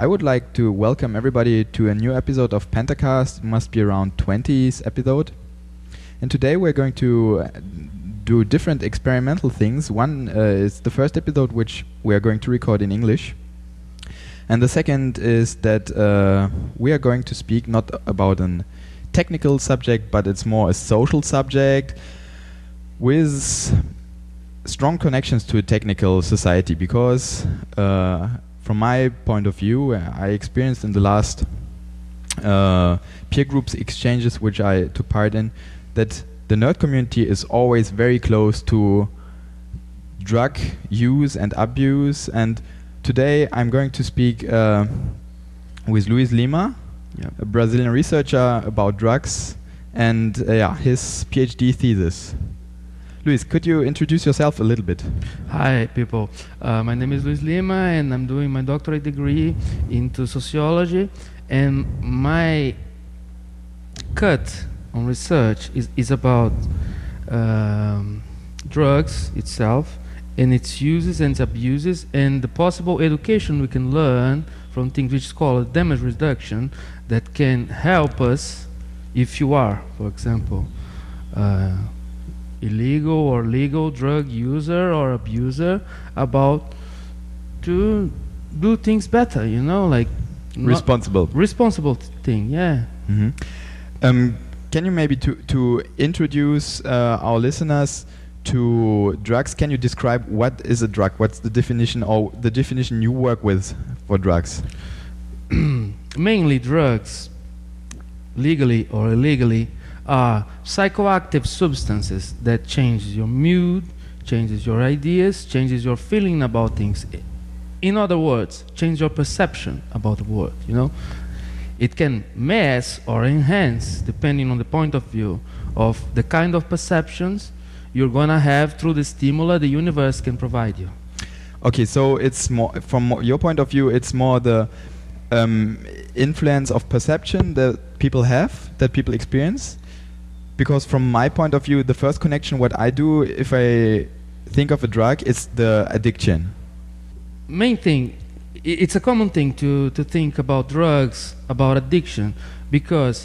I would like to welcome everybody to a new episode of Pentacast. It must be around 20th episode. And today we're going to uh, do different experimental things. One uh, is the first episode, which we are going to record in English. And the second is that uh, we are going to speak not about an technical subject, but it's more a social subject with strong connections to a technical society because uh, from my point of view uh, I experienced in the last uh, peer groups exchanges which I took part in that the nerd community is always very close to drug use and abuse and today I'm going to speak uh, with Luiz Lima Yeah. a Brazilian researcher about drugs and uh, yeah his PhD thesis Luiz, could you introduce yourself a little bit? Hi, people. Uh, my name is Luiz Lima, and I'm doing my doctorate degree into sociology. And my cut on research is, is about um, drugs itself and its uses and its abuses, and the possible education we can learn from things which is called damage reduction that can help us if you are, for example, uh, illegal or legal drug user or abuser about to do things better you know like Responsible. responsible thing yeah hmm Um, can you maybe to to introduce uh, our listeners to drugs? Can you describe what is a drug? What's the definition or the definition you work with for drugs? mainly drugs legally or illegally are psychoactive substances that changes your mood changes your ideas changes your feeling about things in other words change your perception about the world you know it can mess or enhance depending on the point of view of the kind of perceptions you're gonna have through the stimuli the universe can provide you Okay, so it's more from your point of view. It's more the um, influence of perception that people have, that people experience. Because from my point of view, the first connection, what I do if I think of a drug, is the addiction. main thing it's a common thing to, to think about drugs about addiction because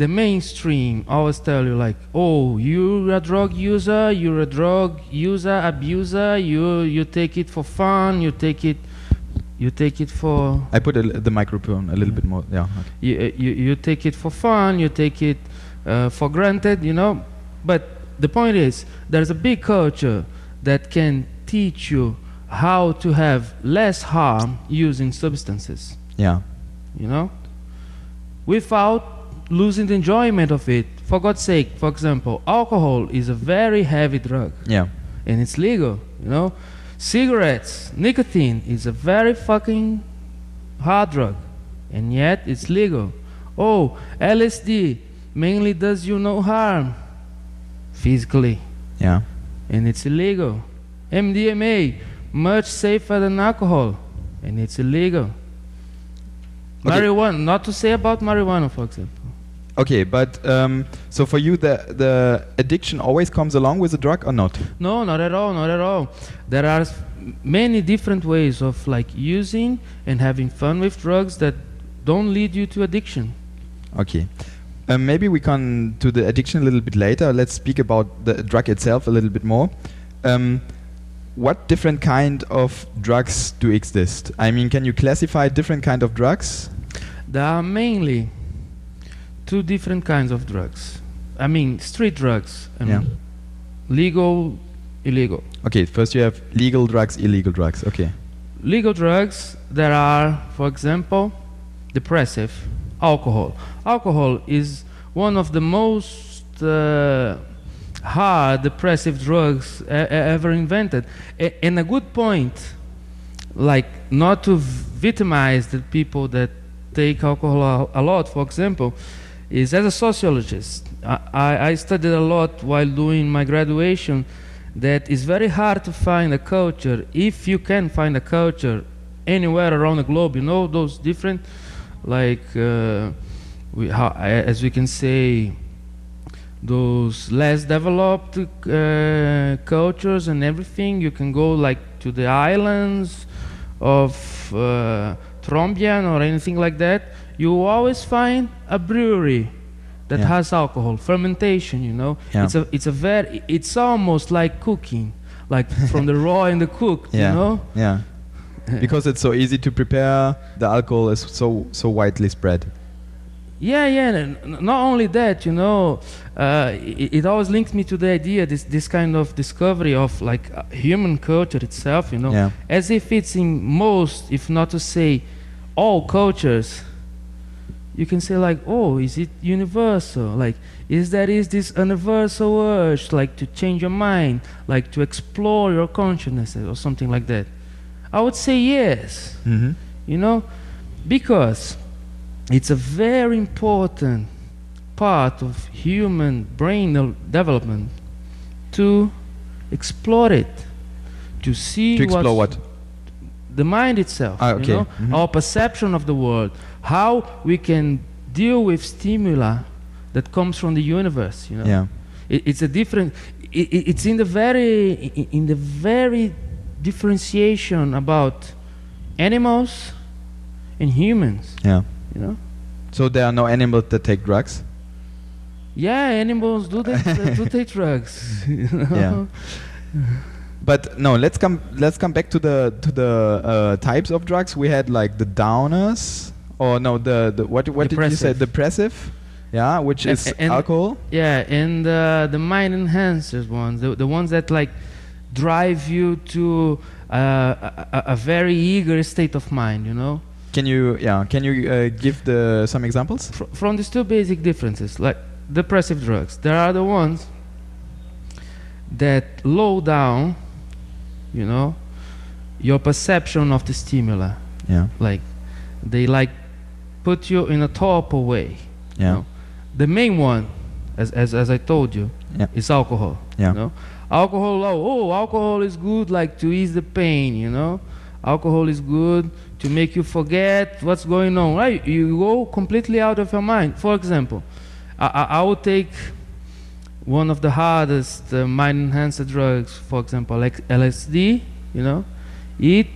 the mainstream always tell you like oh you're a drug user you're a drug user abuser you you take it for fun you take it you take it for I put a l the microphone a little Yeah. bit more. Yeah. Okay. you, you, you take it for fun, you take it uh, for granted, you know. But the point is, there's a big culture that can teach you how to have less harm using substances, Yeah. you know, without losing the enjoyment of it. For God's sake, for example, alcohol is a very heavy drug Yeah. and it's legal, you know. Cigarettes, nicotine is a very fucking hard drug, and yet it's legal. Oh, LSD mainly does you no harm physically, Yeah. and it's illegal. MDMA, much safer than alcohol, and it's illegal. Okay. Marijuana, not to say about marijuana, for example. Okay, but um, so for you, the the addiction always comes along with the drug or not? No, not at all, not at all. There are many different ways of like using and having fun with drugs that don't lead you to addiction. Okay. Um, maybe we can do the addiction a little bit later. Let's speak about the drug itself a little bit more. Um, what different kind of drugs do exist? I mean, can you classify different kind of drugs? There are mainly two different kinds of drugs. I mean, street drugs. I Yeah. mean, legal, illegal. Okay, first you have legal drugs, illegal drugs. Okay. Legal drugs, there are, for example, depressive, alcohol. Alcohol is one of the most uh, hard depressive drugs ever invented. A- and a good point, like not to victimize the people that take alcohol a, a lot, for example, is as a sociologist, I, I I studied a lot while doing my graduation that it's very hard to find a culture if you can find a culture anywhere around the globe you know those different like uh, we, how, as we can say those less developed uh, cultures and everything you can go like to the islands of uh, Trobriand or anything like that, you always find a brewery that Yeah. has alcohol, fermentation. You know, Yeah. it's a it's a very it's almost like cooking, like from the raw and the cooked. Yeah. You know, Yeah. Because it's so easy to prepare, the alcohol is so so widely spread. Yeah, yeah. not only that, you know, uh, it, it always links me to the idea this this kind of discovery of like uh, human culture itself, you know, Yeah. as if it's in most, if not to say, all cultures. You can say like, oh, is it universal? Like, is there is this universal urge, like to change your mind, like to explore your consciousness or something like that? I would say yes Mm-hmm. you know because it's a very important part of human brain development to explore it to see To explore what? the mind itself Ah, you okay. know Mhm. our perception of the world how we can deal with stimuli that comes from the universe you know Yeah. it, it's a different it- it's in the very in the very differentiation about animals and humans Yeah. you know So there are no animals that take drugs. yeah animals do they do take drugs you know? Yeah. But no, let's come let's come back to the to the uh, types of drugs. We had like the downers, or no, the, the what what did you say? Depressive. Depressive, yeah, which A- is and- alcohol. yeah and uh, the mind enhancers ones the, the ones that like drive you to uh, a, a, very eager state of mind you know Can you yeah? Can you uh, give the some examples? fr- from these two basic differences, like depressive drugs, there are the ones that low down, you know, your perception of the stimuli. Yeah, Like they like put you in a torpor way. you yeah, know. The main one, as, as, as I told you, Yeah. is alcohol. yeah, You know? Alcohol, oh, oh, alcohol is good, like to ease the pain, you know. Alcohol is good to make you forget what's going on, right? You go completely out of your mind. For example, I, I, I would take one of the hardest uh, mind enhancer drugs, for example, like LSD, you know. It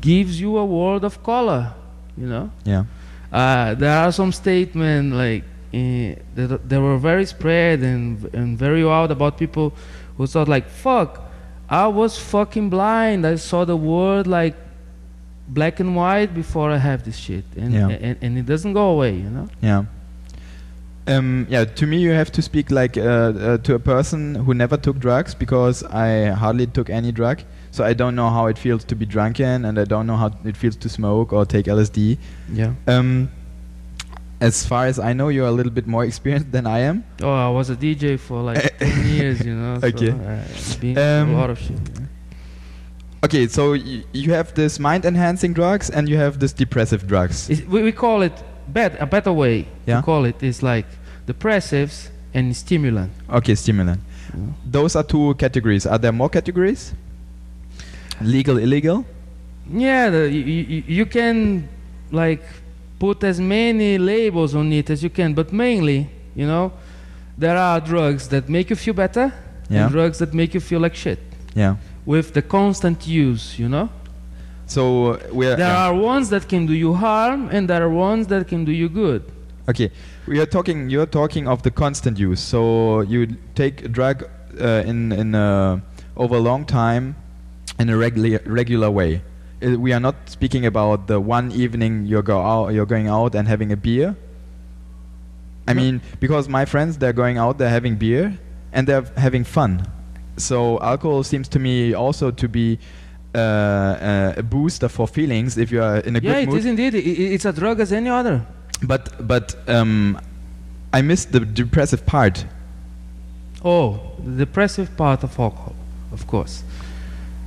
gives you a world of color, you know. yeah, Uh, there are some statements like uh, that, that were very spread and, and very wild about people who thought like, "Fuck, I was fucking blind. I saw the world like black and white before I have this shit, and Yeah. and, and it doesn't go away, you know." yeah. Um, yeah, to me, you have to speak like uh, uh, to a person who never took drugs because I hardly took any drug. So I don't know how it feels to be drunken, and I don't know how it feels to smoke or take LSD. Yeah. Um, as far as I know, you're a little bit more experienced than I am. Oh, I was a DJ for like ten years, you know. Okay. So, uh, been Um, a lot of shit. Okay, so y- you have this mind-enhancing drugs and you have this depressive drugs. It's- we, we call it bet a better way Yeah. to call it is like depressives and stimulant. Okay, stimulant. Yeah. Those are two categories. Are there more categories? Legal, illegal? Yeah, the, you, you, you can like put as many labels on it as you can, but mainly, you know, there are drugs that make you feel better Yeah. and drugs that make you feel like shit Yeah. with the constant use, you know? So uh, we're There yeah. are ones that can do you harm and there are ones that can do you good. okay. We are talking. You're talking of the constant use. So you take a drug uh, in in uh, over a long time, in a regular regular way. Uh, we are not speaking about the one evening you go out, you're going out and having a beer. I No. mean, because my friends they're going out, they're having beer, and they're having fun. So alcohol seems to me also to be uh, uh, a booster for feelings if you are in a yeah, good it mood. is indeed. I- it's a drug as any other. But but um, I missed the depressive part. Oh, the depressive part of alcohol, of course.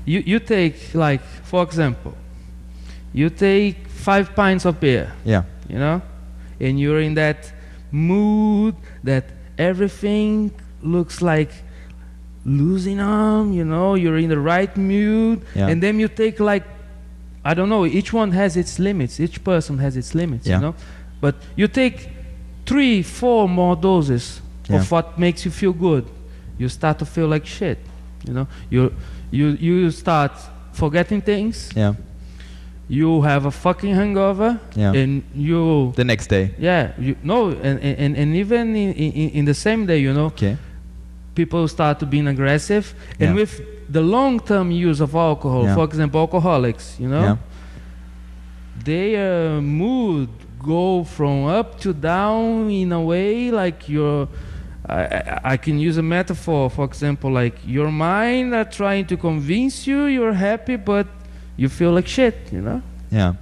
You you take like, for example, you take five pints of beer, Yeah, you know, and you're in that mood that everything looks like losing on, you know, you're in the right mood, Yeah. and then you take like, I don't know, each one has its limits, each person has its limits, Yeah. you know, but you take three, four more doses Yeah. of what makes you feel good, you start to feel like shit, you know, you you you start forgetting things, yeah, you have a fucking hangover, Yeah. and you the next day. yeah you no and and, and even in, in in the same day you know Okay. people start to being aggressive and Yeah. with the long term use of alcohol Yeah. for example alcoholics you know Yeah. their uh, mood go from up to down in a way like your I, I, can use a metaphor for example like your mind are trying to convince you you're happy but you feel like shit you know Yeah.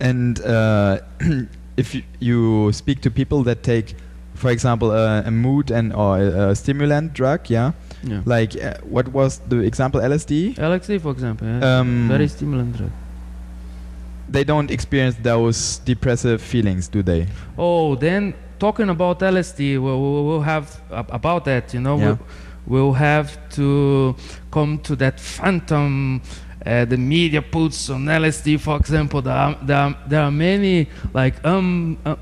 And uh, if you, you speak to people that take, for example, uh, a mood and or a, a stimulant drug, yeah, yeah like uh, what was the example LSD? LSD for example yeah. Um, very stimulant drug they don't experience those depressive feelings, do they? Oh, then talking about LSD, we'll, we'll have ab- about that. You know, Yeah. we'll, we'll have to come to that phantom. Uh, the media puts on LSD, for example. There are, there are, there are many like um, uh,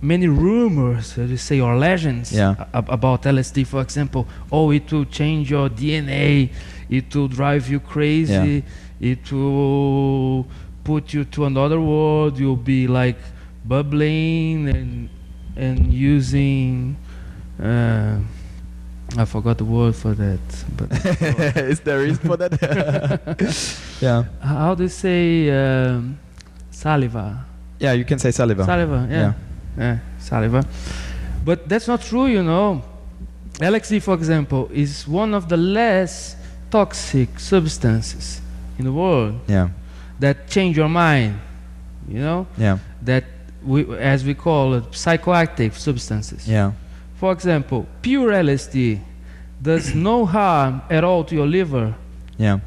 many rumors, so to say, or legends Yeah. ab- about LSD. For example, oh, it will change your DNA. It will drive you crazy. It will put you to another world. You'll be like bubbling and and using. Uh, I forgot the word for that. But Is there reason for that? yeah. how do you say um, saliva? Yeah, you can say saliva. Saliva, yeah. Yeah. yeah, saliva. But that's not true, you know. LSD, for example, is one of the less toxic substances in the world Yeah. that change your mind, you know, Yeah. that we, as we call it, psychoactive substances. Yeah. For example, pure LSD does no harm at all to your liver, Yeah.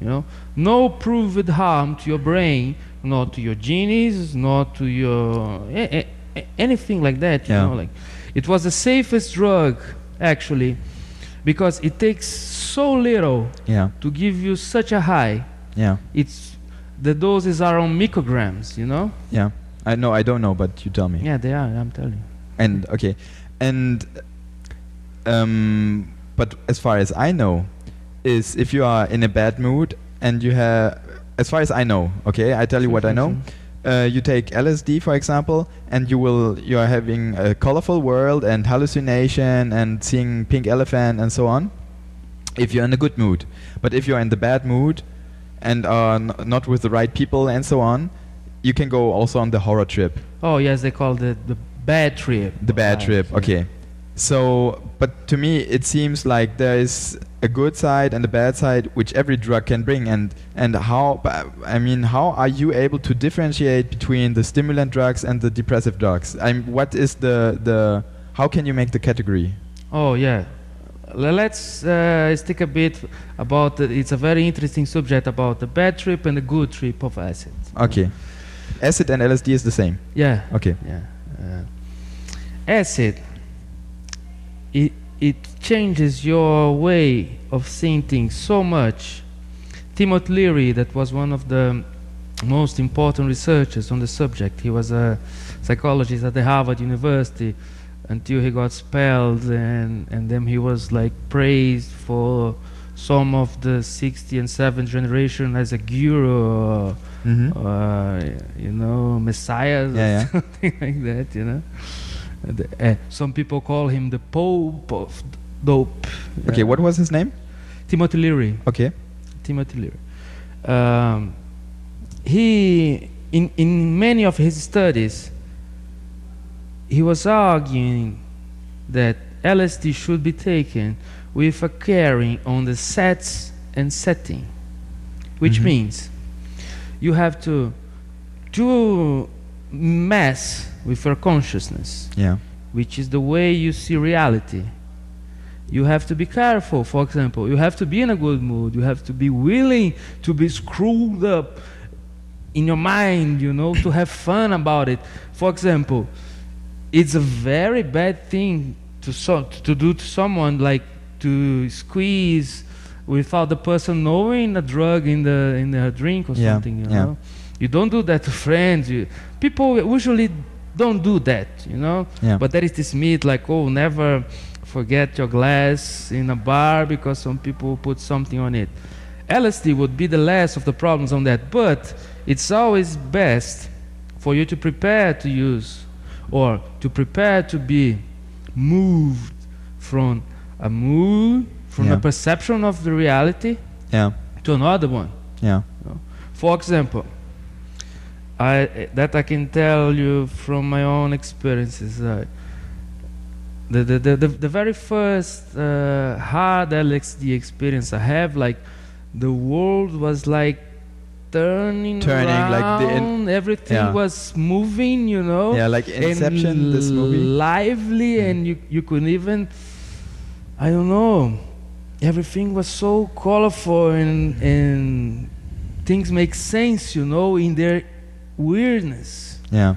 you know, no proved harm to your brain, not to your genes, not to your a- a- anything like that. You Yeah. know, like it was the safest drug actually, because it takes so little Yeah. to give you such a high. Yeah. It's the doses are on micrograms. You know. Yeah. I know. I don't know, but you tell me. Yeah, they are. I'm telling you. And okay, and um, but as far as I know, is if you are in a bad mood and you have, as far as I know, okay, I tell you what I know. Uh, you take LSD, for example, and you will you are having a colorful world and hallucination and seeing pink elephant and so on. If you're in a good mood, but if you're in the bad mood and are n- not with the right people and so on, you can go also on the horror trip. Oh yes, they call it the bad trip. The bad Right, trip. yeah. Okay. So, but to me, it seems like there is a good side and a bad side, which every drug can bring. And and how? I mean, how are you able to differentiate between the stimulant drugs and the depressive drugs? I'm. What is the the? How can you make the category? Oh yeah. Let's uh, stick a bit about. The, it's a very interesting subject about the bad trip and the good trip of acid. Okay. Acid and LSD is the same. Yeah. Okay. Yeah. Uh, acid. It it changes your way of seeing things so much. Timothy Leary, that was one of the most important researchers on the subject. He was a psychologist at the Harvard University until he got expelled, and and then he was like praised for some of the 60 and 7th generation as a guru. Mm-hmm. uh, you know, messiahs Yeah, or something like that, you know. Uh, the- uh, some people call him the Pope of dope. Okay. What was his name? Timothy Leary. Okay. Timothy Leary. Um, he, in, in many of his studies, he was arguing that LSD should be taken with a caring on the sets and setting, which Mhm. means you have to do mess with your consciousness Yeah. which is the way you see reality. You have to be careful, for example. You have to be in a good mood. You have to be willing to be screwed up in your mind, you know, to have fun about it. For example, it's a very bad thing to, so, to do to someone like to squeeze without the person knowing a drug in the in their drink or Yeah, something, you yeah. know. You don't do that to friends. You, people usually don't do that, you know. Yeah. But there is this myth like, oh, never forget your glass in a bar because some people put something on it. LSD would be the last of the problems on that, but it's always best for you to prepare to use or to prepare to be moved from a mood, from Yeah. a perception of the reality Yeah. to another one. Yeah. For example, I that I can tell you from my own experiences. Uh, the, the, the, the, very first uh, hard LSD experience I have, like the world was like turning, Turning, like the in- around, everything Yeah. was moving, you know, Yeah, like Inception, this movie. lively, Mm. and you you could even, I don't know, everything was so colorful and and things make sense, you know, in their weirdness. Yeah.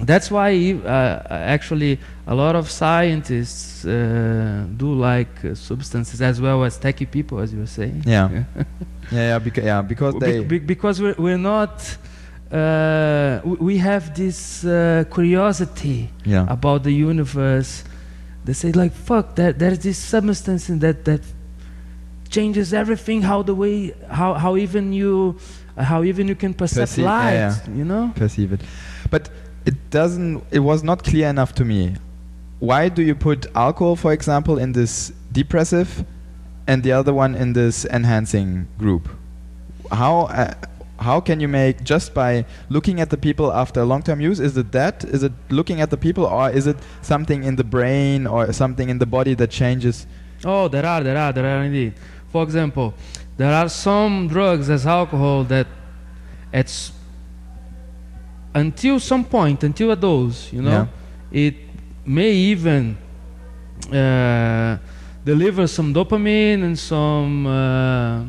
That's why uh, actually a lot of scientists uh, do like uh, substances as well as techie people, as you were saying. Yeah. Yeah. Yeah. Beca- yeah. Because they. be- because we're, we're not. Uh, we have this uh, curiosity yeah. about the universe. They say like, "Fuck that! There's this substance in that that changes everything. How the way, how how even you, how even you can perceive Perceive- light. yeah, You know? perceive it. But it doesn't. It was not clear enough to me. Why do you put alcohol, for example, in this depressive, and the other one in this enhancing group? How uh, how can you make just by looking at the people after long-term use? Is it that? Is it looking at the people, or is it something in the brain or something in the body that changes? Oh, there are, there are, there are indeed. For example, there are some drugs as alcohol that, it's until some point, until a dose, you know, it may even uh, deliver some dopamine and some uh,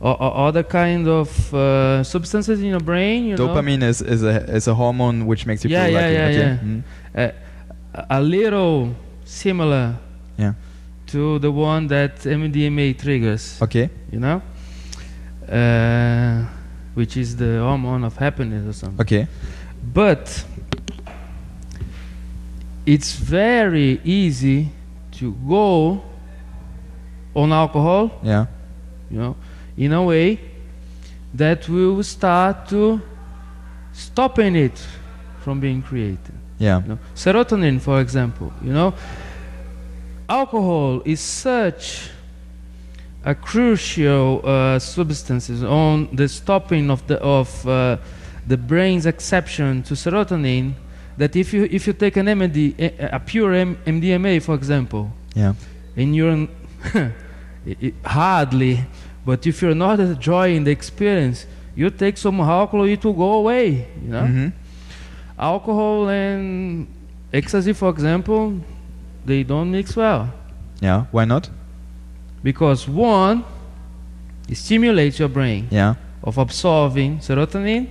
o- o- other kind of uh, substances in your brain. You know, Dopamine is, is a is a hormone which makes you Yeah, feel yeah, lucky. yeah, okay. yeah. Mhm. a- a little similar Yeah. to the one that MDMA triggers. Okay. you know, uh, which is the hormone of happiness or something. Okay. But it's very easy to go on alcohol, Yeah. you know, in a way that will start to stopping it from being created. Yeah. You know, serotonin, for example, you know, alcohol is such a crucial uh, substance on the stopping of the of uh, the brain's exception to serotonin that if you if you take an MD, a, pure M- MDMA, for example, Yeah. and you're n- i- i- hardly, but if you're not enjoying the experience, you take some alcohol, it will go away. You know Mhm. alcohol and ecstasy, for example, they don't mix well Yeah. Why not? because one stimulates your brain Yeah. of absorbing serotonin,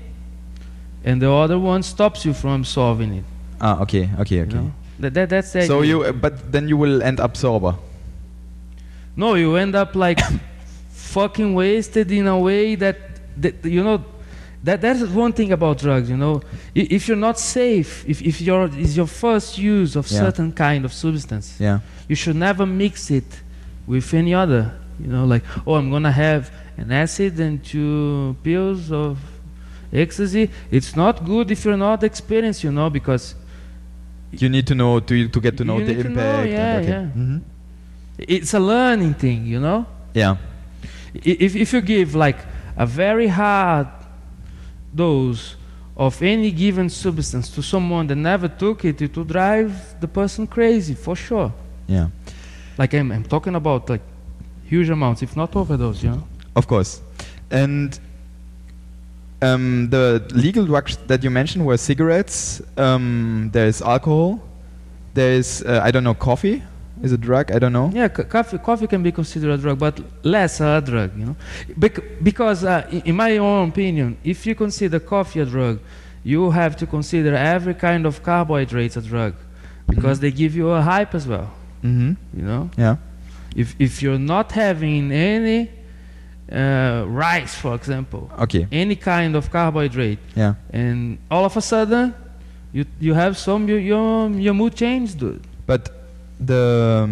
and the other one stops you from absorbing it. Ah. Okay. Okay. you Okay. know? That, that, that's the So idea. you, uh, but then you will end up sober. no, you end up like fucking wasted in a way that, that you know. That, that's one thing about drugs, you know. If you're not safe, if, if your is your first use of Yeah. certain kind of substance, Yeah. you should never mix it with any other. You know, like, oh, I'm gonna have an acid and two pills of ecstasy. It's not good if you're not experienced, you know, because You need to know to to get to know the to know, impact. and yeah, okay. yeah. Mhm. it's a learning thing, you know. Yeah. If if you give like a very hard dose of any given substance to someone that never took it, it will drive the person crazy for sure. Yeah. Like I'm, I'm talking about like huge amounts, if not overdose, you know. Of course. And um, the legal drugs that you mentioned were cigarettes. Um, there is alcohol. There is uh, I don't know coffee. Is a drug? I don't know. Yeah, coffee, coffee can be considered a drug, but less a drug, you know. Bec- because, uh, in my own opinion, if you consider coffee a drug, you have to consider every kind of carbohydrates a drug, because Mhm. they give you a hype as well, Mm-hmm. you know. Yeah. If if you're not having any uh, rice, for example, Okay. any kind of carbohydrate, Yeah. and all of a sudden, you you have some your your, your mood change, dude. But the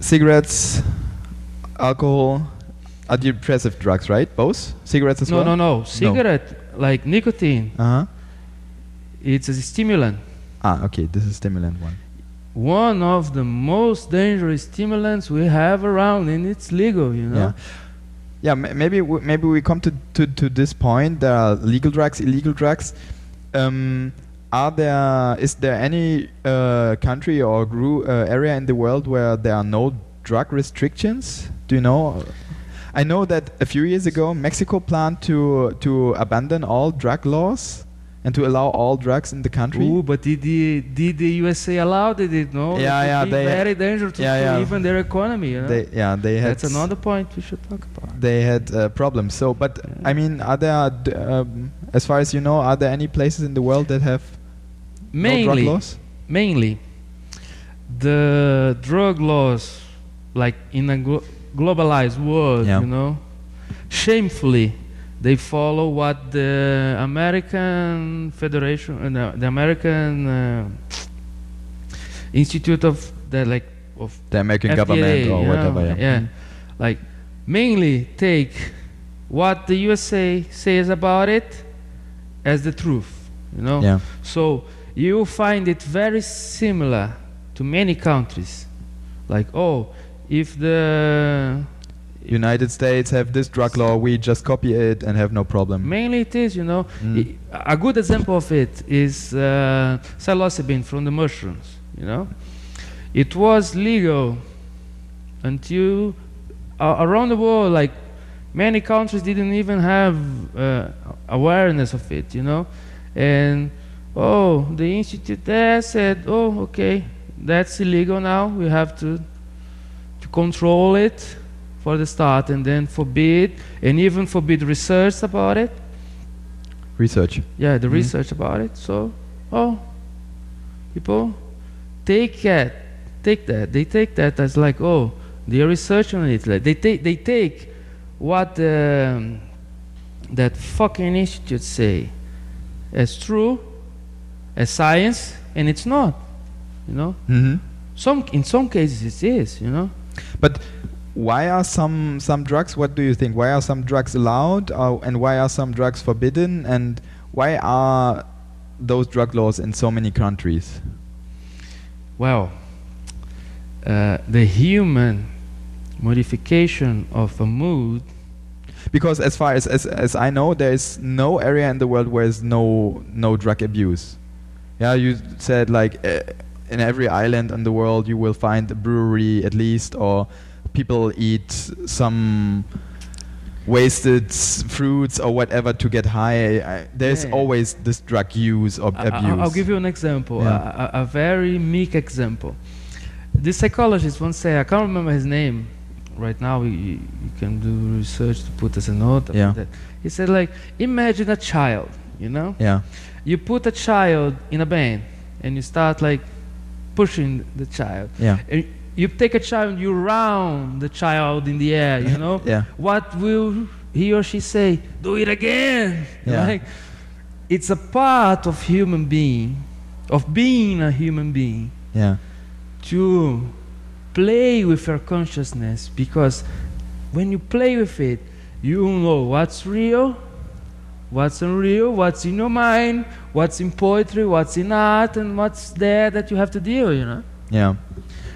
cigarettes, alcohol, are depressive drugs, right? Both cigarettes as no, well. no, no. No. Cigarette, like nicotine, Uh huh. it's a stimulant. Ah, okay. This is stimulant one. One of the most dangerous stimulants we have around, and it's legal, you know. Yeah. Yeah, maybe w- maybe we come to, to, to this point. There are legal drugs, illegal drugs. Um, are there is there any uh, country or group uh, area in the world where there are no drug restrictions? Do you know? I know that a few years ago Mexico planned to to abandon all drug laws and to allow all drugs in the country. Ooh, but did the did the USA allow did it? No. Yeah, That yeah, they- very dangerous to, yeah, to yeah. even their economy. You know? They yeah they had That's another point we should talk about. they had uh, problems. So, but Yeah. I mean, are there, d- um, as far as you know, are there any places in the world that have Mainly, laws? mainly, the drug laws, like in a glo- globalized world, Yeah. you know, shamefully, they follow what the American Federation, uh, the, American uh, Institute of the like of The American FDA, government or whatever. Yeah. yeah. like mainly take what the USA says about it as the truth, you know. Yeah. So you find it very similar to many countries. Like, oh, if the United States have this drug law, we just copy it and have no problem. mainly it is, you know, Mm. I- a good example of it is uh, psilocybin from the mushrooms. You know, it was legal until uh, around the world, like many countries didn't even have uh, awareness of it. You know, and oh, the institute there said, oh, okay, that's illegal now. We have to to control it for the start, and then forbid and even forbid research about it. Research. Yeah, the Mhm. research about it. So, oh, people take that, take that. They take that as like, oh, they are researching on it. Like they take, they take what um, that fucking institute say as true, as science, and it's not. You know, hmm some in some cases it is. You know, But why are some some drugs? What do you think? Why are some drugs allowed, uh, and why are some drugs forbidden? And why are those drug laws in so many countries? well, uh, the human modification of a mood Because as far as, as as I know, there is no area in the world where there's no no drug abuse. Yeah, you said like uh, in every island in the world you will find a brewery at least, or people eat some wasted fruits or whatever to get high. I, there's Yeah. always this drug use or I- abuse. I'll give you an example, Yeah. a, a, a very meek example. This psychologist once said, I can't remember his name right now. You, can do research to put as a note. Yeah. that. He said, like, imagine a child, you know? yeah, You put a child in a band and you start like pushing the child. yeah, And you take a child, you round the child in the air, you know? yeah, what will he or she say? Do it again. Yeah. Like, it's a part of human being, of being a human being, yeah, to play with your consciousness because when you play with it, you know what's real, what's unreal, what's in your mind, what's in poetry, what's in art, and what's there that you have to deal, you know? yeah.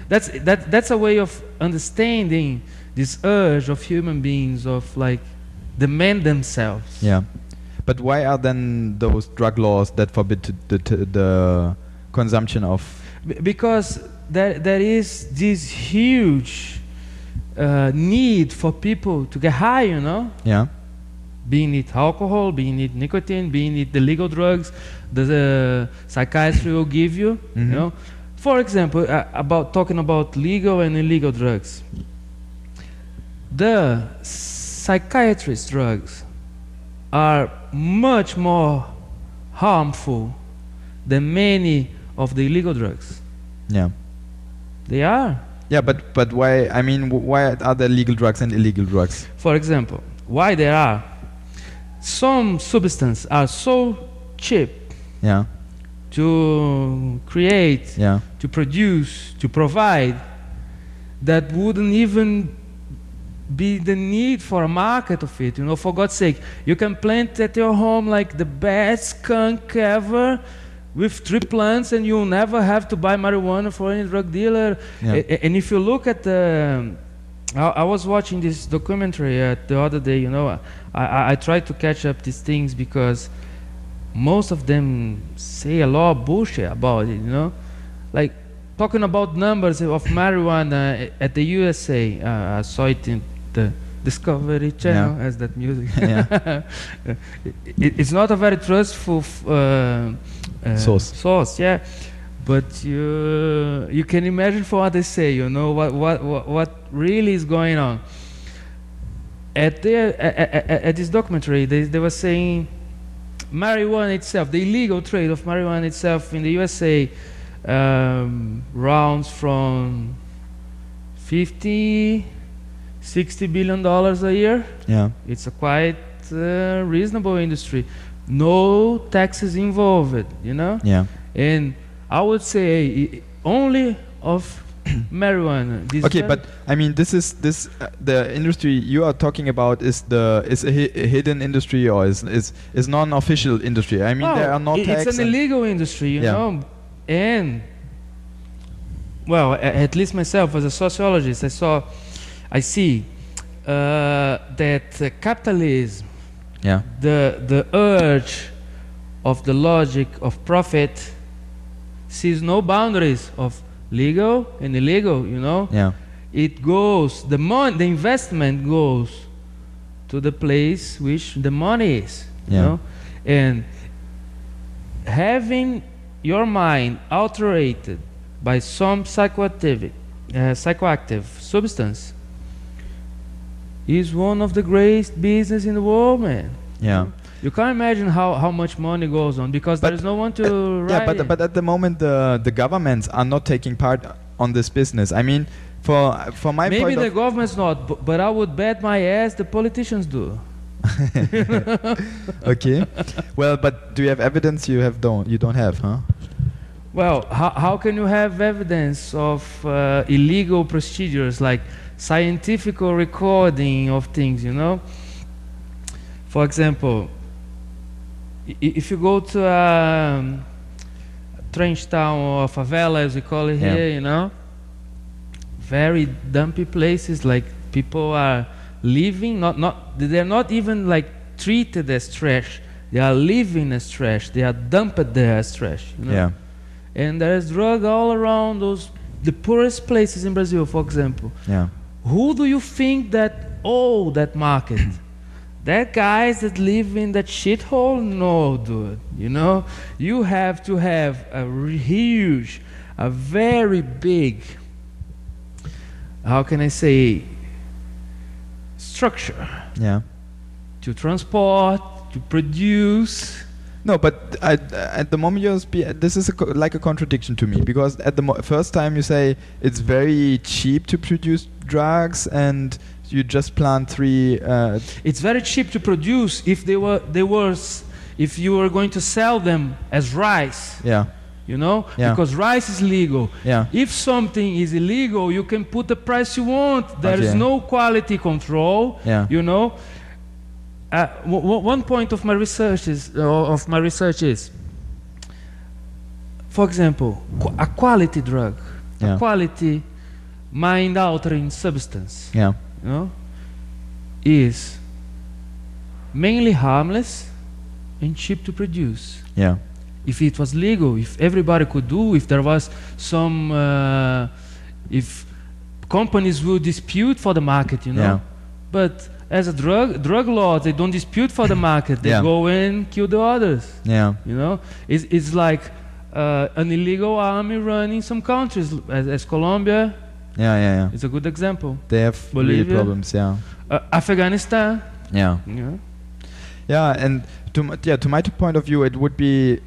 That's that that's a way of understanding this urge of human beings of like demand themselves. Yeah, but why are then those drug laws that forbid the the consumption of? B- because there there is this huge uh, need for people to get high, you know, Yeah, being it alcohol, being it nicotine, being it the legal drugs, the, the psychiatry will give you, Mhm. you know. For example, uh, about talking about legal and illegal drugs. The psychiatrist drugs are much more harmful than many of the illegal drugs. yeah, They are. yeah. But but why? I mean, why are there legal drugs and illegal drugs? For example, why there are some substances are so cheap Yeah, to create, yeah, to produce, to provide that wouldn't even be the need for a market of it. You know, for God's sake, you can plant at your home like the best skunk ever with three plants, and you'll never have to buy marijuana for any drug dealer. Yeah. A- and if you look at the, I, I was watching this documentary uh, the other day. You know, I, I, I try to catch up these things because most of them say a lot of bullshit about it. You know, like talking about numbers of marijuana at the USA. Uh, I saw it in the Discovery Channel as that music. Yeah. it, it's not a very trustful f- uh, uh, Source. Source, yeah. But you you can imagine for what they say. You know what what what, really is going on. At the at, at, at this documentary, they they were saying marijuana itself, the illegal trade of marijuana itself in the USA, um, rounds from 50, 60 billion dollars a year. Yeah. It's a quite uh, reasonable industry. No taxes involved, you know? Yeah. And I would say only of marijuana. This Okay, but I mean, this is this uh, the industry you are talking about is the is a, hi- a hidden industry or is is is non-official industry. I mean, Oh, there are no. It's an illegal industry, you Yeah. know? And, well, a- at least myself as a sociologist, I saw, I see uh, that uh, capitalism yeah. the the urge of the logic of profit sees no boundaries of legal and illegal you know Yeah. it goes the mon- the investment goes to the place which the money is you know and having your mind alterated by some psychoactive uh, psychoactive substance is one of the greatest business in the world man Yeah. You can't imagine how, how much money goes on because But, there is no one to Uh, write yeah, but it. but at the moment the the governments are not taking part on this business. I mean, for for my Maybe the government's not, but, but I would bet my ass the politicians do. okay. well, but do you have evidence? You have don't you don't have, huh? Well, how, how can you have evidence of uh, illegal procedures like scientific recording of things, you know? For example, if you go to a um, trench town or favela, as we call it Yeah. here, you know, very dumpy places, like people are living, not, not, they're not even like treated as trash. They are living as trash. They are dumped there as trash. You know? Yeah. and there's drug all around those the poorest places in Brazil, for example. Yeah. Who do you think that oh that market? That guys that live in that shithole? No, dude. You know, you have to have a huge, a very big. How can I say? Structure Yeah. to transport, to produce. No, but I, at the moment you're spe- this is a co- like a contradiction to me because at the mo- first time you say it's very cheap to produce drugs and you just plant three. Uh, It's very cheap to produce if they were they were if you were going to sell them as rice, yeah, you know, Yeah. because rice is legal. yeah, If something is illegal, you can put the price you want. There is Okay. no quality control. yeah, You know. Uh, one point of my research is uh, of my research is, for example, a quality drug, Yeah. a quality mind-altering substance yeah, you know, is mainly harmless and cheap to produce. yeah, If it was legal, if everybody could do, if there was some, uh, if companies will dispute for the market, you know. Yeah. But as a drug drug law, they don't dispute for the market. They Yeah. go and kill the others. yeah, You know, it's, it's like uh, an illegal army running some countries, as, as Colombia. Yeah, yeah, yeah. It's a good example. They have really Bolivia. problems. Yeah, Uh, Afghanistan. yeah, Yeah. yeah. And to m- yeah, to my point of view, it would be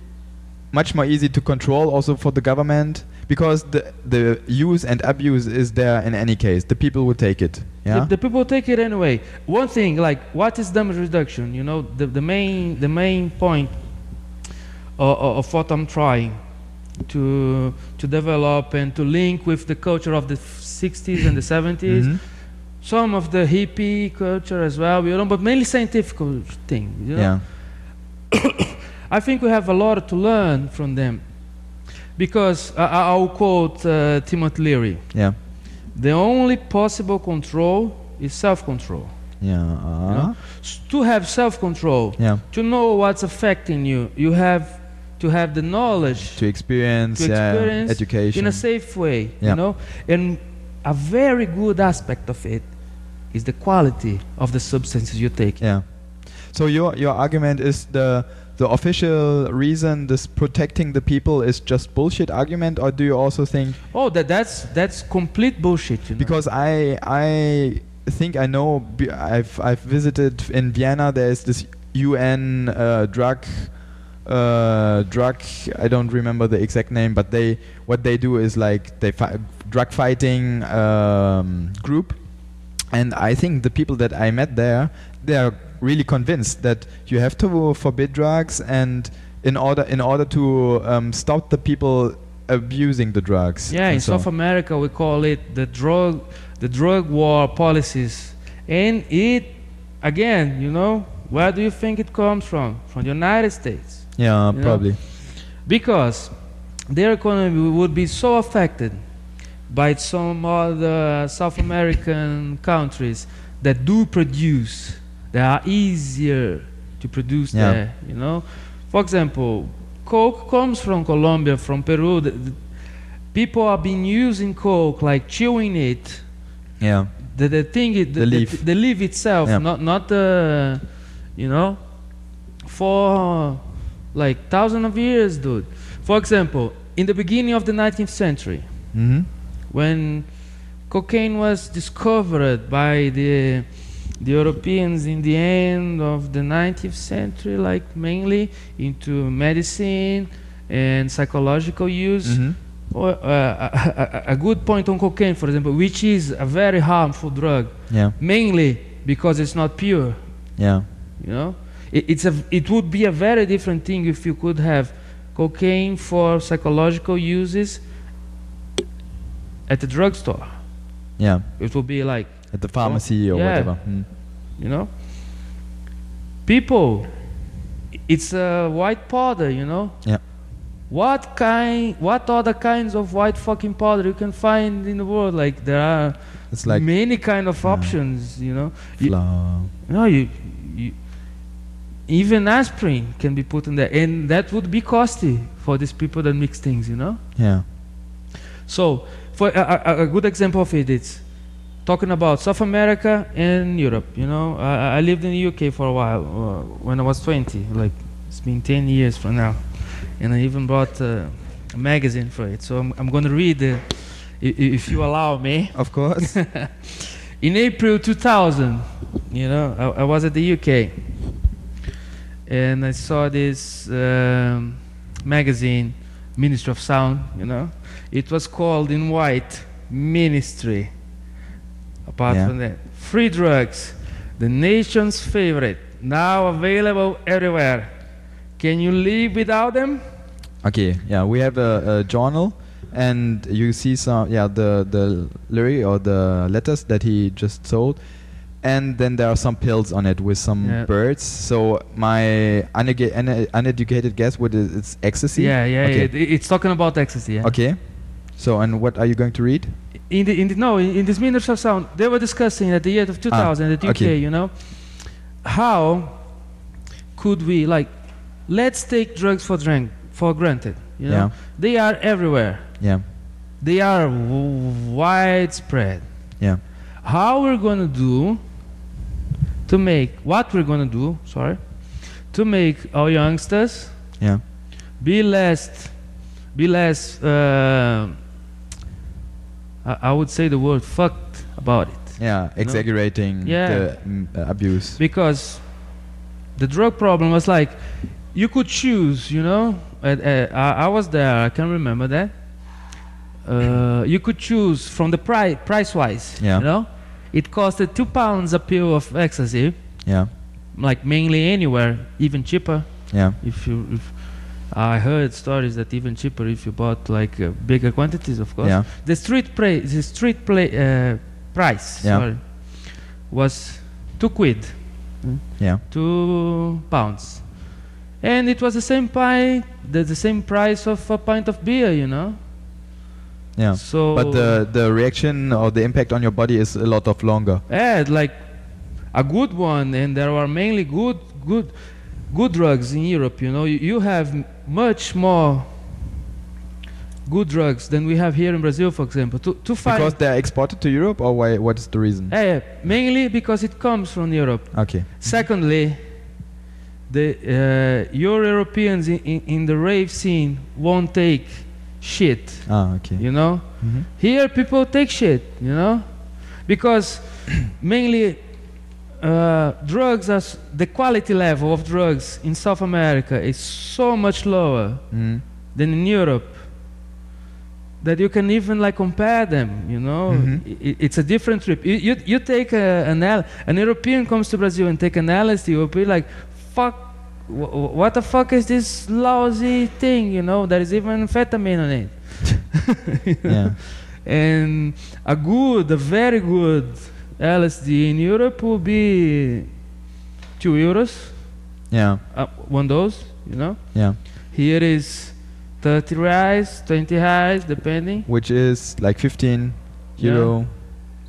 much more easy to control also for the government because the the use and abuse is there in any case. The people would take it. Yeah. The, the people take it anyway. One thing, like, what is damage reduction? You know, the, the main the main point of, of what I'm trying. to to develop and to link with the culture of the 60s and the 70s. Mhm. Some of the hippie culture as well, you know, but mainly scientific thing. You know? Yeah. I think we have a lot to learn from them. Because I I- I'll quote uh, Timothy Leary Yeah. the only possible control is self control. Yeah. Uh, know? To have self control, Yeah. to know what's affecting you, you have to have the knowledge To experience, To yeah, experience education. in a safe way, Yeah. you know? And a very good aspect of it is the quality of the substances you take. Yeah. So your your argument is the the official reason this protecting the people is just bullshit argument, or do you also think Oh, that, that's, that's complete bullshit, you know? because I I think I know I've I've visited in Vienna. There is this UN uh, drug uh, drug. I don't remember the exact name, but they what they do is like they fi- drug fighting um, group, and I think the people that I met there they are really convinced that you have to forbid drugs and in order in order to um, stop the people abusing the drugs. Yeah, in so- South America we call it the drug the drug war policies. And it again, you know, where do you think it comes from? From the United States. Yeah, You know? probably. Because their economy would be so affected by some other South American countries that do produce, that are easier to produce Yeah. there, you know. For example, Coke comes from Colombia, from Peru. The, the people have been using Coke, like chewing it. Yeah. The, the thing, it, The leaf. the, the leaf itself, Yeah. not not the, you know, for like thousands of years, dude. For example, in the beginning of the 19th century, Mm-hmm. when cocaine was discovered by the the Europeans in the end of the 19th century, like mainly into medicine and psychological use. Mm-hmm. Or, uh, a, a, a good point on cocaine, for example, which is a very harmful drug, Yeah. mainly because it's not pure. Yeah. You know, it, it's a it would be a very different thing if you could have cocaine for psychological uses at the drugstore. Yeah. It would be like At the pharmacy or yeah. whatever. Mm. you know, people. It's a white powder, you know. Yeah. What kind? What other kinds of white fucking powder you can find in the world? Like there are It's like many kind of Yeah. options, you know. You, no, you, you, even aspirin can be put in there, and that would be costly for these people that mix things, you know. Yeah. So, for a, a, a good example of it, it's talking about South America and Europe. You know, I, I lived in the UK for a while uh, when I was 20. Like it's been 10 years from now, and I even bought uh, a magazine for it. So I'm, I'm going to read, uh, if you allow me. Of course. In April 2000, you know, I, I was at the UK, and I saw this um, magazine, Ministry of Sound. You know, it was called in white Ministry. Apart Yeah. from that, free drugs, the nation's favorite, now available everywhere. Can you live without them? okay. Yeah. We have a, a journal, and you see some. Yeah. The the lyric or the letters that he just sold. And then there are some pills on it with some Yeah. birds. So my uneduca- une- uneducated guess would is it's ecstasy. Yeah, yeah, Okay. yeah. It's talking about ecstasy. Yeah. Okay. So and what are you going to read? in the, in the no in, in this Ministry of Sound they were discussing at the year of ah, 2000 at the UK okay. you know how could we like let's take drugs for drink for granted you know Yeah. they are everywhere Yeah. they are w- widespread Yeah. how we're going to do to make what we're going to do sorry to make our youngsters Yeah. be less be less uh, I, I would say the word fucked about it Yeah. Exaggerating Yeah. the mm, uh, abuse. because the drug problem was like you could choose you know at, uh, I, I was there i can remember that uh, you could choose from the price price wise Yeah. you know it costed two pounds a pill of ecstasy Yeah. like mainly anywhere even cheaper Yeah. if you if I heard stories that even cheaper if you bought like uh, bigger quantities, of course. Yeah. The street play, the street play uh, price, Yeah. sorry, was two quid, Yeah. two pounds, and it was the same pie, the, the same price of a pint of beer, you know. Yeah. So, But the the reaction or the impact on your body is a lot of longer. yeah, like a good one, and there are mainly good, good, good drugs in Europe. You know, you, you have much more good drugs than we have here in Brazil, for example. To to find Because they're exported to Europe, or why? What is the reason? Eh, mainly because it comes from Europe. Okay. Secondly, the uh, your Europeans in, in, in the rave scene won't take shit. Ah, okay. You know, Mhm. here people take shit. You know, because mainly uh, drugs are s- the quality level of drugs in South America is so much lower Mhm. than in Europe that you can even like compare them you know Mhm. I- it's a different trip you, you, you take a, an L, an European comes to Brazil and take an LSD you'll be like fuck what the fuck is this lousy thing you know there is even amphetamine on it Yeah. and a good a very good LSD in Europe will be two euros Yeah. uh, one dose you know Yeah. here is 30 reais, 20 reais, depending. Which is like 15 Yeah, euro,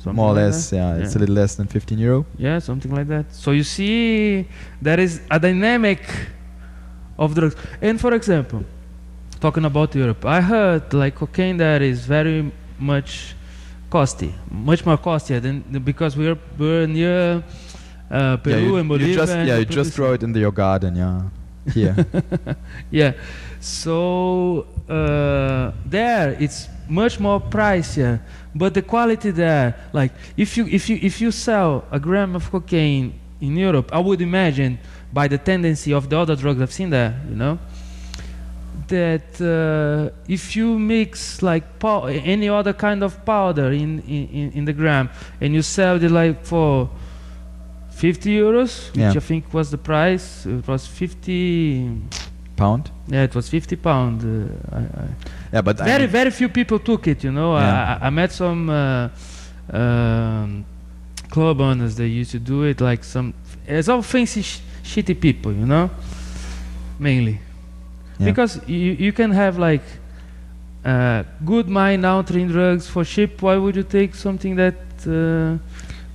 something more or like less. that. Yeah, it's a little less than 15 euro. Yeah, something like that. So you see, there is a dynamic of drugs. And for example, talking about Europe, I heard like cocaine there is very much costly, much more costly than because we're we're near uh, Peru yeah, you, and Bolivia. you just and yeah, you just grow it in your garden. Yeah. Here. yeah. So uh, there it's much more pricier, but the quality there, like if you if you if you sell a gram of cocaine in Europe, I would imagine by the tendency of the other drugs I've seen there, you know, that uh, if you mix like pow- any other kind of powder in, in, in- in the gram and you sell it like for 50 euros, which I think was the price, it was 50. Pound. Yeah, it was 50 pound. Uh, I, I Yeah, but very, mean- very few people took it, you know. Yeah. I, I, I met some uh, um, club owners that used to do it, like some. It's all fancy, sh- shitty people, you know. Mainly, Yeah. because you you can have like uh, good mind altering drugs for cheap. Why would you take something that uh,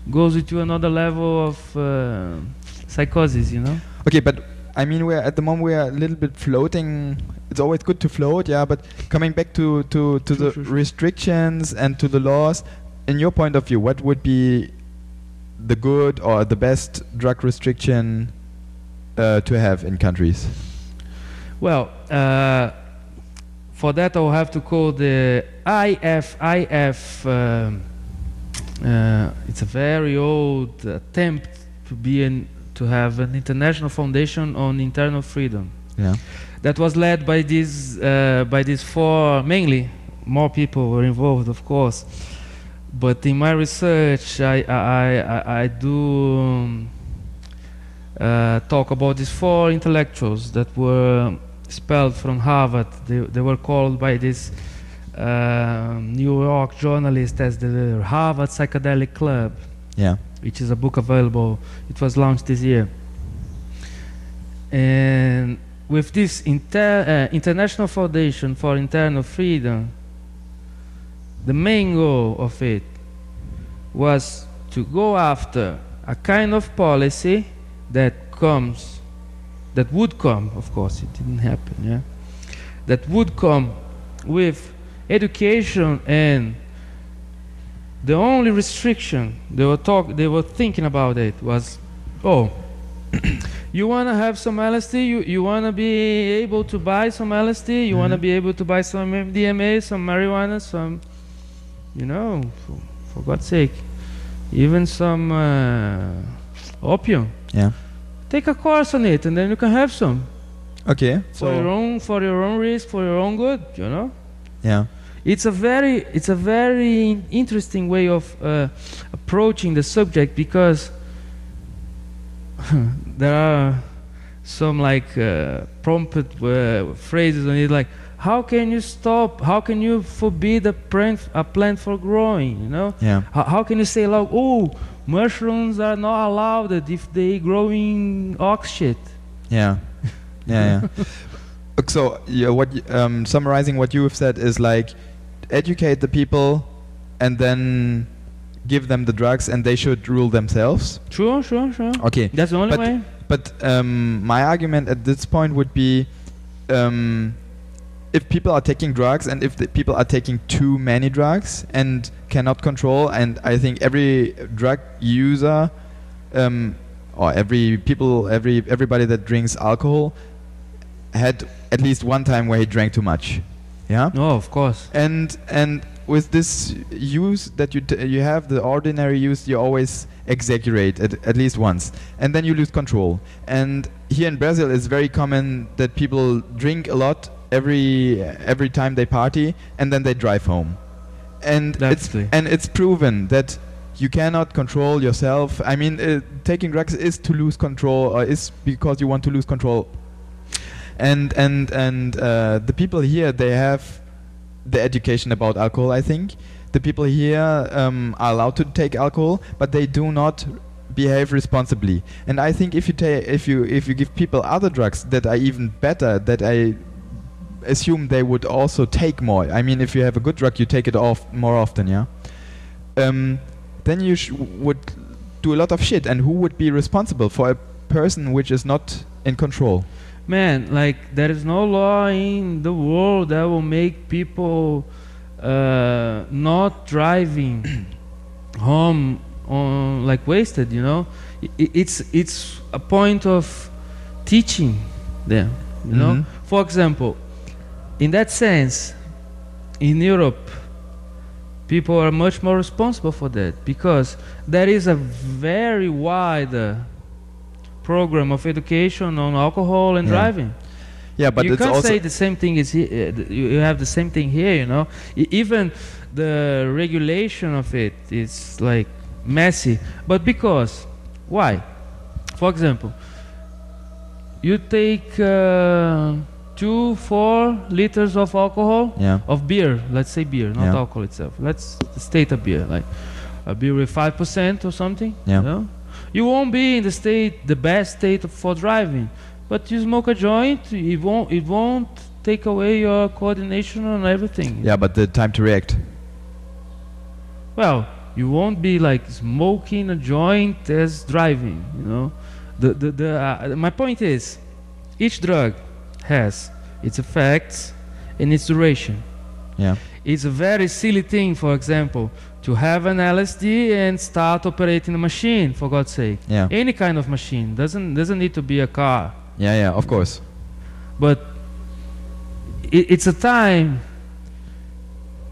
goes you another level of uh, psychosis? You know. Okay, but I mean, we're at the moment we're a little bit floating. It's always good to float, yeah. But coming back to to to the restrictions and to the laws, in your point of view, what would be the good or the best drug restriction uh, to have in countries? Well, uh, for that I'll have to call the IFIF. Um, uh, it's a very old attempt to be an, to have an international foundation on internal freedom. Yeah. That was led by these uh, by these four mainly. More people were involved, of course. But in my research, I I I, I do. Um, uh, talk about these four intellectuals that were expelled from Harvard. They, they were called by this um New York journalist as the Harvard Psychedelic Club, Yeah. Which is a book available. It was launched this year. And with this inter, uh, International Foundation for Internal Freedom, the main goal of it was to go after a kind of policy that comes, that would come, of course, it didn't happen, yeah, that would come with education and the only restriction they were talk, they were thinking about it was, oh, you wanna have some LSD, you, you wanna be able to buy some LSD, you wanna Mhm. be able to buy some MDMA, some marijuana, some, you know, for, for God's sake, even some uh, opium. Yeah. Take a course on it, and then you can have some Okay. for your own for your own risk, for your own good. You know, yeah. It's a very it's a very interesting way of uh, approaching the subject because there are some like uh, prompt uh, phrases on it, like how can you stop? How can you forbid a plant a plant for growing? You know, Yeah. how, how can you say like, oh, mushrooms are not allowed if they growing ox shit? Yeah, yeah, yeah. So, yeah, what um, summarizing what you have said is like educate the people, and then give them the drugs, and they should rule themselves. Sure, sure, sure. Okay, That's the only But- way. but um, my argument at this point would be, um, if people are taking drugs, and if the people are taking too many drugs and cannot control, and I think every drug user, um, or every people, every everybody that drinks alcohol, had at least one time where he drank too much. Yeah. No, of course. And and with this use that you t- you have the ordinary use, you always exaggerate at, at least once, and then you lose control. And here in Brazil, it's very common that people drink a lot every every time they party, and then they drive home. And it's Definitely. and it's proven that you cannot control yourself. I mean, uh, taking drugs is to lose control, or is because you want to lose control. And and and uh, the people here, they have the education about alcohol. I think the people here um, are allowed to take alcohol, but they do not behave responsibly. And I think if you ta- if you if you give people other drugs that are even better, that I assume they would also take more. I mean, if you have a good drug, you take it off more often, yeah. Um, then you would do a lot of shit, and who would be responsible for a person which is not in control? Man, like there is no law in the world that will make people uh, not driving home on like wasted. You know, I- i- it's it's a point of teaching them. You know, Mhm. for example, in that sense, in Europe, people are much more responsible for that because there is a very wide uh, program of education on alcohol and Yeah. driving. Yeah, but you can't say the same thing is he- uh, you have the same thing here. You know, even the regulation of it is like messy. But because why? For example, you take uh, two, four liters of alcohol yeah, of beer. Let's say beer, not Yeah. alcohol itself. Let's state a beer, like a beer with five percent or something. Yeah. You, know? You won't be in the state, the best state for driving, but you smoke a joint, it won't, it won't take away your coordination and everything. yeah, but the time to react. Well, you won't be like smoking a joint as driving. You know, the the, the uh, my point is, each drug has its effects and its duration. Yeah, It's a very silly thing, for example, to have an LSD and start operating a machine. For God's sake, yeah, any kind of machine doesn't doesn't need to be a car, yeah, yeah. Of course. but it, it's a time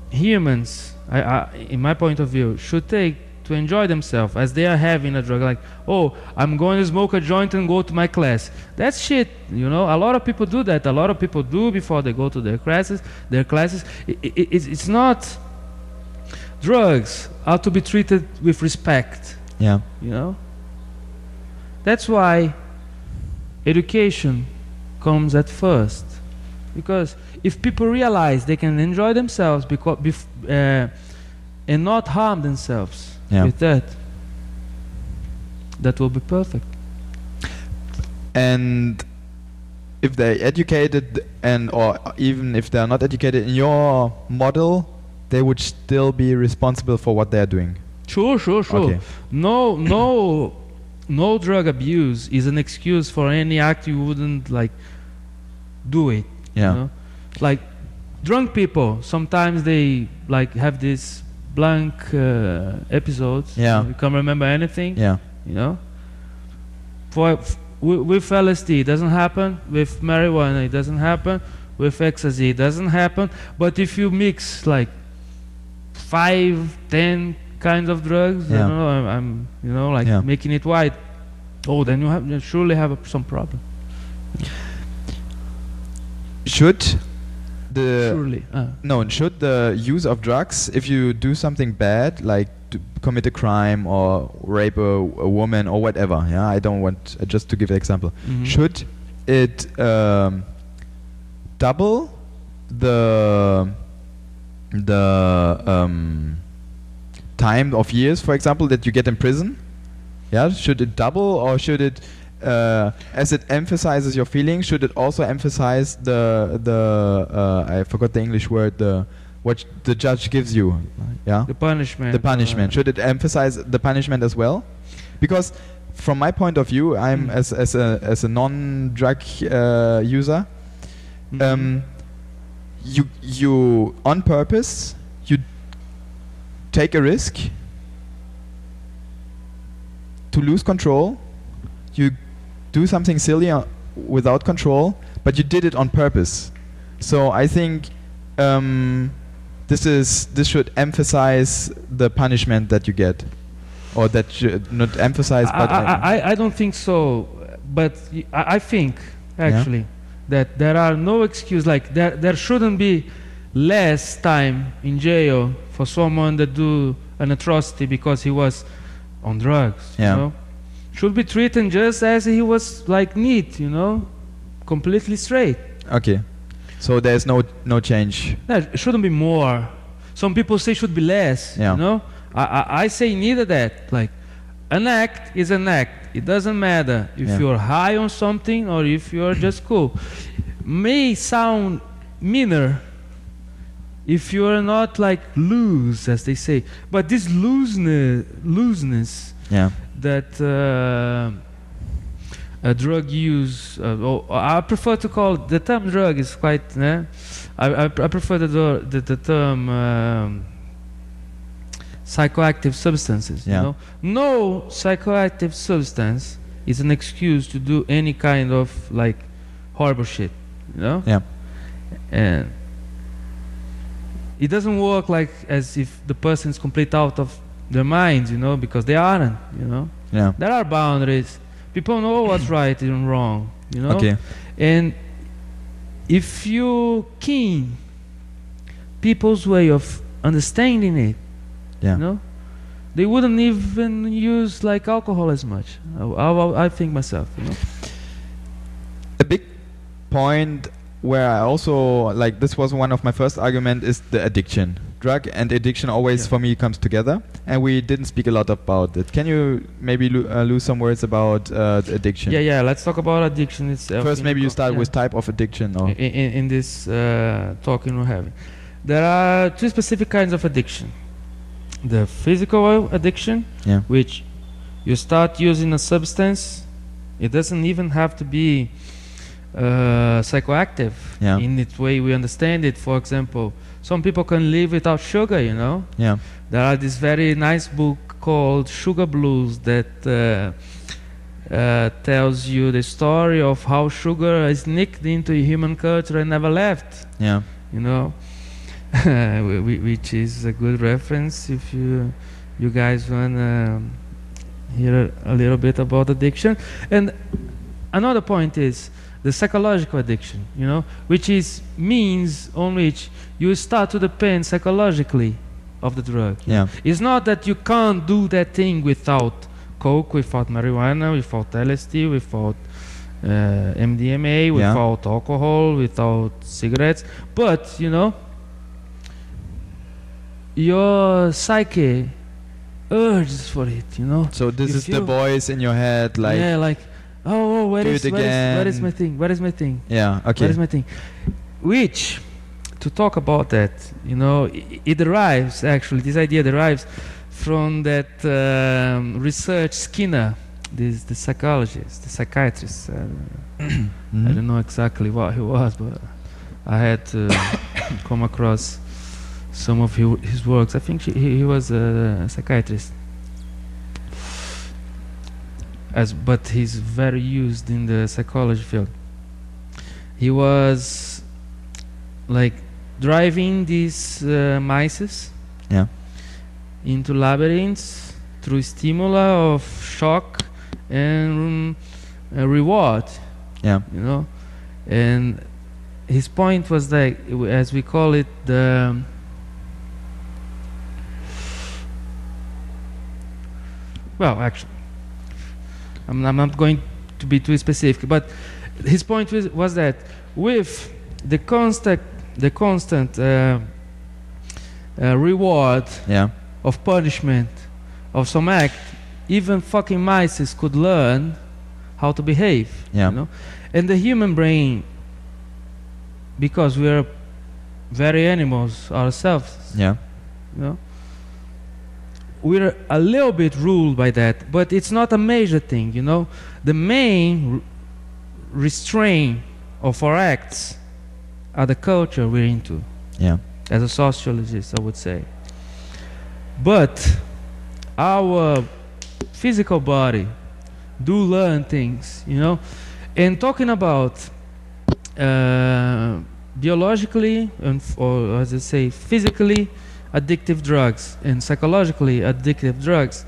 humans, I, I, in my point of view, should take to enjoy themselves as they are having a drug. Like, oh, I'm going to smoke a joint and go to my class. That's shit, you know. A lot of people do that. A lot of people do before they go to their classes. Their classes. I i it's, it's not. Drugs are to be treated with respect Yeah, you know that's why education comes at first because if people realize they can enjoy themselves because bef- uh, and not harm themselves Yeah. with that that will be perfect and if they're educated and or even if they're not educated in your model, they would still be responsible for what they're doing. sure sure sure Okay. no no no drug abuse is an excuse for any act you wouldn't like do it Yeah. You know? Like drunk people, sometimes they like have these blank uh, episodes. Yeah. You can't remember anything. Yeah. You know. For with LSD, it doesn't happen. With marijuana, it doesn't happen. With ecstasy, it doesn't happen. But if you mix like five, ten kinds of drugs, I Yeah. don't know, I'm, I'm you know like Yeah. making it white. Oh, then you have you surely have a, some problem. Should the surely. Uh. no should the use of drugs if you do something bad like commit a crime or rape a, a woman or whatever yeah i don't want uh, just to give an example Mhm. should it um, double the the um, time of years, for example, that you get in prison? Yeah, should it double or should it, uh, as it emphasizes your feelings, should it also emphasize the the uh, I forgot the English word the what the judge gives you? Yeah, The punishment. the punishment. uh, Should it emphasize the punishment as well? Because from my point of view, I'm Mm. as as a as a non-drug uh, user. mhm. Um, you you on purpose you take a risk to lose control. Do something silly uh, without control, but you did it on purpose. So I think um, this is this should emphasize the punishment that you get, or that should not emphasize, I, but I, I, I don't think so, but y- I, I think actually that there are no excuse. Like there there shouldn't be less time in jail for someone that do an atrocity because he was on drugs. Yeah. You know? Should be treated just as he was like neat, you know, completely straight. okay. So there's no no change. No, it shouldn't be more. Some people say should be less. Yeah. You know, I, I, I say neither that. Like, an act is an act. It doesn't matter if Yeah. you're high on something or if you're just cool. May sound meaner if you're not like loose, as they say. But this looseness, looseness Yeah. that uh, a drug use. Uh, oh, I prefer to call the term drug is quite. Eh? I, I, I prefer the, the, the, the term um, psychoactive substances. Yeah. You know, no psychoactive substance is an excuse to do any kind of like horrible shit. You know, Yeah. and it doesn't work like as if the person is complete out of their minds. You know, because they aren't. You know. Yeah. There are boundaries. People know what's right and wrong, you know. Okay. And if you keen people's way of understanding it, Yeah. you know, they wouldn't even use like alcohol as much. I, I, I think myself, you know. a big point where I also like this was one of my first argument is the addiction. Drug and addiction always Yeah. for me comes together, and we didn't speak a lot about it. Can you maybe lo- uh, lose some words about uh, addiction? Yeah, yeah. Let's talk about addiction itself. First, maybe you start yeah. with type of addiction. Or in, in, in this uh, talking we're having. There are two specific kinds of addiction. The physical addiction, yeah, which you start using a substance. It doesn't even have to be uh, psychoactive in its way we understand it. For example, some people can live without sugar. You know, yeah, there are this very nice book called Sugar Blues that uh, uh, tells you the story of how sugar is nicked into human culture and never left yeah, you know, whi- whi- which is a good reference if you you guys want to hear a little bit about addiction. And another point is the psychological addiction, you know, which is means on which you start to depend psychologically of the drug. yeah, It's not that you can't do that thing without coke, without marijuana, without LSD, without uh, MDMA, Yeah. without alcohol, without cigarettes. But you know, your psyche urges for it. You know. So this You is the voice in your head, like yeah, like oh, oh where is where is- where is my thing? Where is my thing? yeah, okay, is my thing? Which, to talk about that, you know, i- it derives actually, this idea derives from that um, research Skinner, this the psychologist, the psychiatrist. Uh, I Mhm. don't know exactly what he was, but I had to come across some of his, his works. I think he, he was a psychiatrist. As, but he's very used in the psychology field. He was like driving these uh, mice yeah, into labyrinths through stimuli of shock and uh, reward yeah, you know and his point was that, as we call it the well actually I'm, I'm not going to be too specific. But his point was, was that with the constant, the constant uh, uh, reward Yeah. of punishment of some act, even fucking mice could learn how to behave. Yeah. You know? And the human brain, because we are very animals ourselves, Yeah. you know, we're a little bit ruled by that, but it's not a major thing, you know. The main restraint of our acts are the culture we're into Yeah. as a sociologist, I would say. But our physical body do learn things, you know. And talking about uh, biologically and or as I say, physically addictive drugs and psychologically addictive drugs,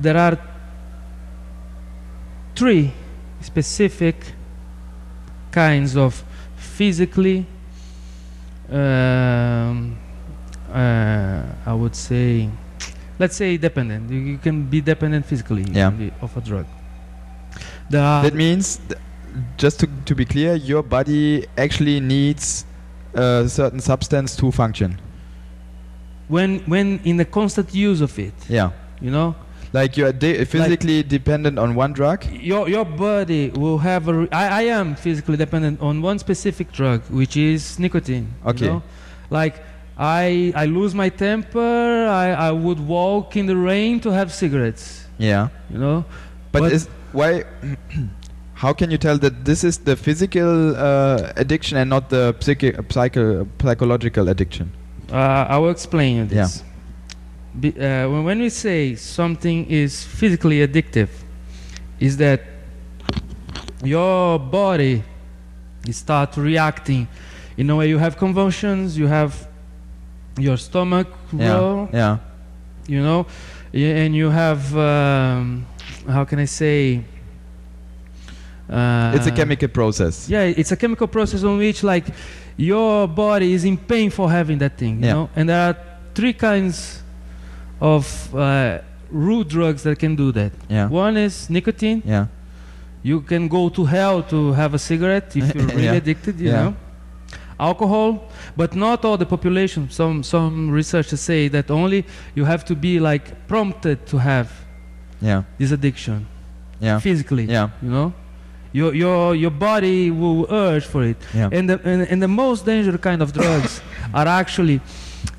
there are three specific kinds of physically um, uh, I would say, let's say dependent. You, you can be dependent physically Yeah. the- of a drug. Are That means, th- just to, to be clear, your body actually needs a certain substance to function. when when in the constant use of it, Yeah. you know, Like you're de- physically dependent on one drug. your your body will have a. Re- I, I am physically dependent on one specific drug, which is nicotine. you Okay. know? Like I I lose my temper. I, I would walk in the rain to have cigarettes. Yeah. You know. But, But- is why? how can you tell that this is the physical uh, addiction and not the psychi- psycho- psychological addiction? Uh, I will explain you Yeah. Be, uh, when, we say something is physically addictive, is that your body start reacting in a way you have convulsions, you have your stomach Yeah. roll, Yeah. you know, and you have um, how can I say? Uh, it's a chemical process. yeah, it's a chemical process on which like your body is in pain for having that thing, you Yeah. know. And there are three kinds of uh, root drugs that can do that. Yeah. One is nicotine. Yeah. You can go to hell to have a cigarette if you're really Yeah. addicted, you Yeah. know. Alcohol, but not all the population. Some some researchers say that only you have to be like prompted to have Yeah. this addiction Yeah. physically. Yeah. You know, your your your body will urge for it. Yeah. And the and, and the most dangerous kind of drugs are actually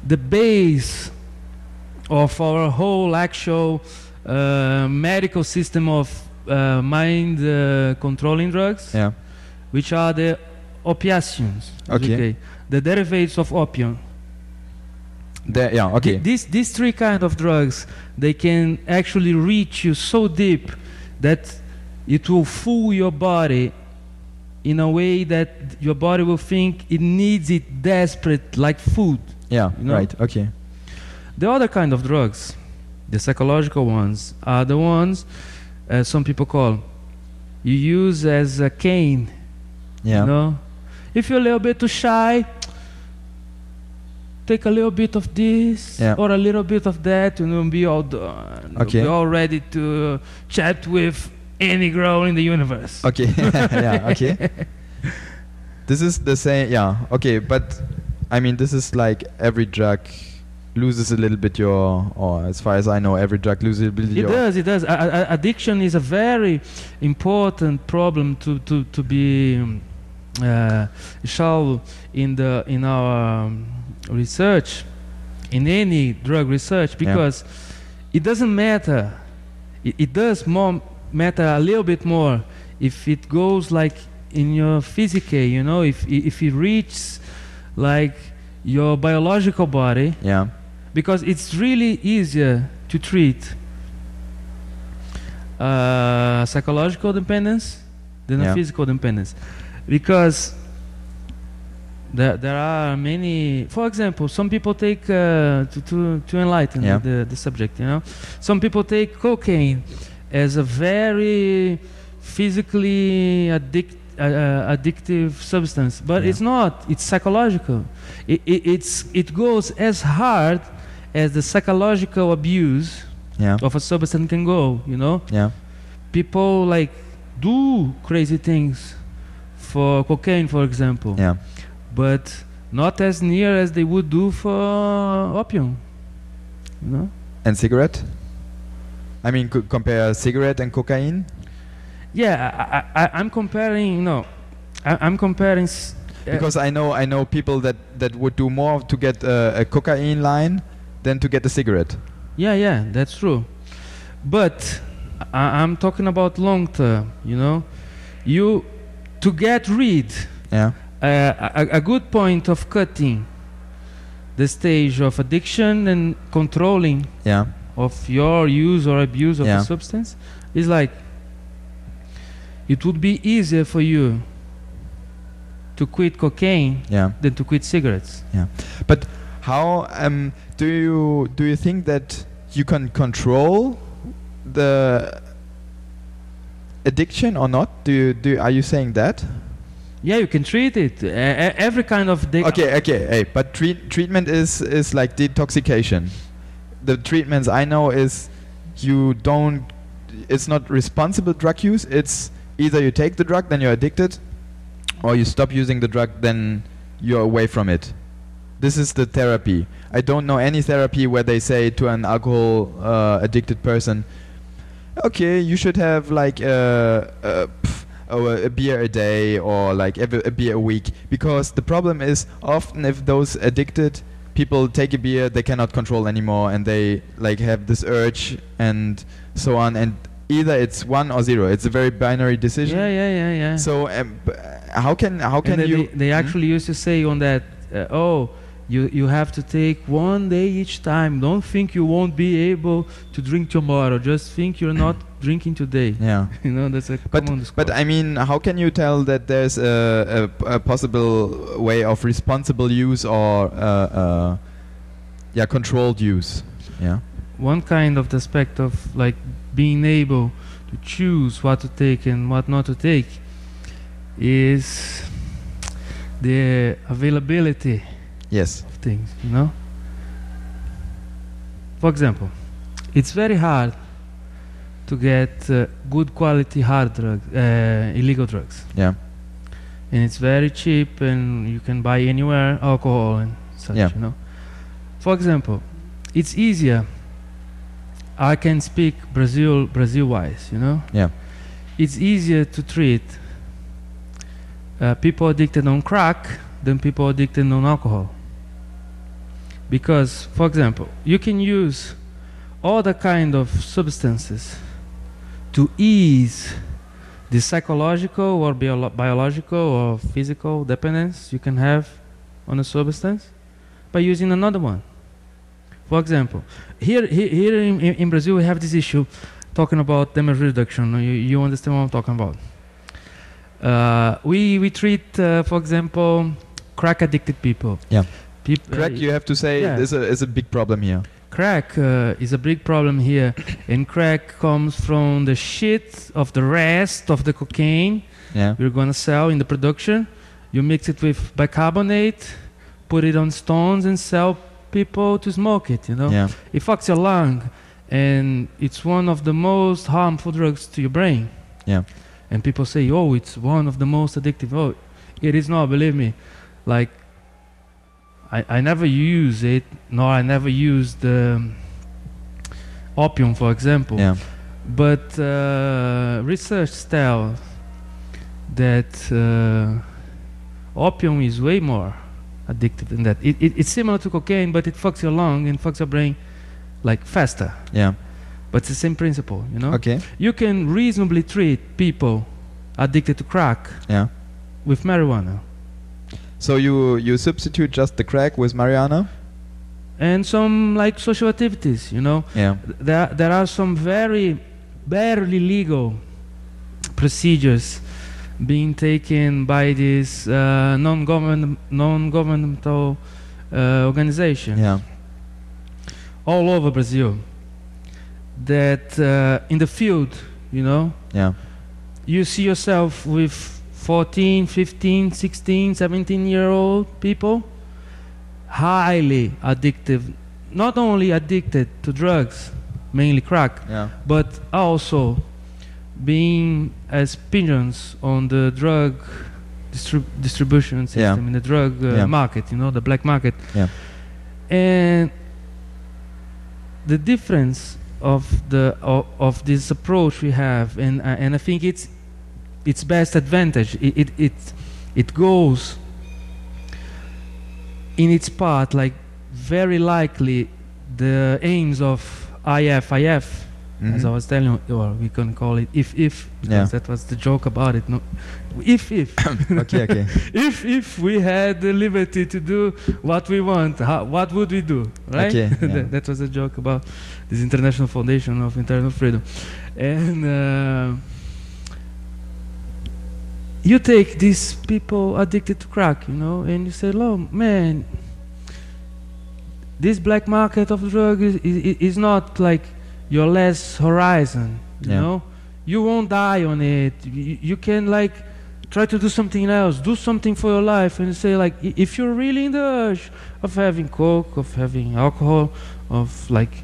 the base of our whole actual uh, medical system of uh, mind uh, controlling drugs, Yeah. which are the opiaceans. Okay. The derivatives of opium. There, yeah. Okay. Th- These these three kind of drugs, they can actually reach you so deep that it will fool your body in a way that your body will think it needs it desperate, like food. Yeah. you know? Right. Okay. The other kind of drugs, the psychological ones, are the ones uh, some people call you use as a cane. Yeah. You know, if you're a little bit too shy, take a little bit of this Yeah. or a little bit of that, and you'll be all done. Okay. You'll be all ready to chat with any girl in the universe. Okay. yeah. Okay. This is the same. Yeah. Okay. But I mean, this is like every drug loses a little bit your, or as far as I know, every drug loses a little bit It your. does. It does. A- addiction is a very important problem to to to be um, uh, solved in the in our um, research, in any drug research, because it doesn't matter. It, it does more matter a little bit more if it goes like in your physique. You know, if if it reaches like your biological body Yeah. Because it's really easier to treat uh, psychological dependence than Yeah. a physical dependence because there, there are many for example some people take uh, to, to, to enlighten Yeah. the, the subject you know some people take cocaine as a very physically addict, uh, uh, addictive substance but Yeah. it's not it's psychological it, it, it's, it goes as hard as the psychological abuse Yeah. of a substance can go you know Yeah. people like do crazy things for cocaine, for example, Yeah. but not as near as they would do for opium. You know? And cigarette? I mean, co- compare cigarette and cocaine. Yeah, I, I'm comparing. No, I, I'm comparing. s- uh, Because I know I know people that that would do more to get uh, a cocaine line than to get a cigarette. Yeah, yeah, that's true. But I, I'm talking about long term. You know, you to get rid. Yeah. Uh, a, a good point of cutting the stage of addiction and controlling Yeah. of your use or abuse of Yeah. a substance is like it would be easier for you to quit cocaine Yeah. than to quit cigarettes. How um, do you do you think that you can control the addiction or not? Do you do are you saying that? Yeah, you can treat it. E- every kind of Okay, okay, hey, but treat, treatment is is like detoxification. The treatments I know is you don't. It's not responsible drug use. It's either you take the drug, then you're addicted, or you stop using the drug, then you're away from it. This is the therapy. I don't know any therapy where they say to an alcohol uh, addicted person, okay, you should have like a, a, pff, oh, a, a beer a day or like every, a beer a week. Because the problem is often if those addicted people take a beer, they cannot control anymore and they like have this urge and so on. And either it's one or zero. It's a very binary decision. Yeah, yeah, yeah, yeah. So um, how can how can and they, you? they, they Hmm? actually used to say on that, uh, oh, you you have to take one day each time. Don't think you won't be able to drink tomorrow. Just think you're not drinking today. Yeah. you know that's a But common but. I mean, how can you tell that there's a, a, a possible way of responsible use or uh, uh, yeah controlled use? Yeah. one kind of the aspect of like being able to choose what to take and what not to take is the availability Yes. of things you know for example it's very hard to get uh, good quality hard drugs uh, illegal drugs Yeah. and it's very cheap and you can buy anywhere alcohol and such Yeah. you know for example it's easier i can speak brazil brazil wise you know Yeah. it's easier to treat uh, people addicted on crack than people addicted on alcohol because for example you can use all the kind of substances to ease the psychological or biolo- biological or physical dependence you can have on a substance by using another one. For example, here here, in in Brazil we have this issue talking about damage reduction. You, you understand what I'm talking about? Uh, we we treat, uh, for example, crack addicted people. Yeah. Peop- uh, Crack, you have to say, yeah. is a is a big problem here. crack uh, is a big problem here and crack comes from the shit of the rest of the cocaine Yeah. we're gonna sell in the production you mix it with bicarbonate put it on stones and sell people to smoke it you know Yeah. it fucks your lung and it's one of the most harmful drugs to your brain Yeah. and people say oh it's one of the most addictive oh it is not believe me like I, I never use it nor I never used um, opium for example Yeah. but uh, research tells that uh, opium is way more addictive than that. It, it, it's similar to cocaine, but it fucks your lung and fucks your brain like faster. Yeah. But it's the same principle, you know. Okay. You can reasonably treat people addicted to crack Yeah. with marijuana So you you substitute just the crack with marijuana? and some like social activities, you know. Yeah. there there are some very barely legal procedures being taken by this uh, non-government non-governmental uh, organization Yeah. all over Brazil that uh, in the field you know Yeah. you see yourself with 14 15 16 17 year old people highly addictive not only addicted to drugs mainly crack Yeah. but also being as pigeons on the drug distrib- distribution system Yeah. in the drug uh, Yeah. market, you know, the black market. And the difference of the of, of this approach we have, and uh, and I think it's its best advantage. It it it, it goes in its path like very likely the aims of IF IF as I was telling you, or we can call it if if Yeah. because that was the joke about it. No, if if okay, okay. if if we had the liberty to do what we want, how, what would we do, right? Okay, yeah. that, that was a joke about this international foundation of internal freedom, and uh, you take these people addicted to crack, you know, and you say, "Oh man, this black market of drug is, is, is not like your last horizon, you Yeah. know. You won't die on it. You, you can like try to do something else, do something for your life, and say like, if you're really in the urge of having coke, of having alcohol, of like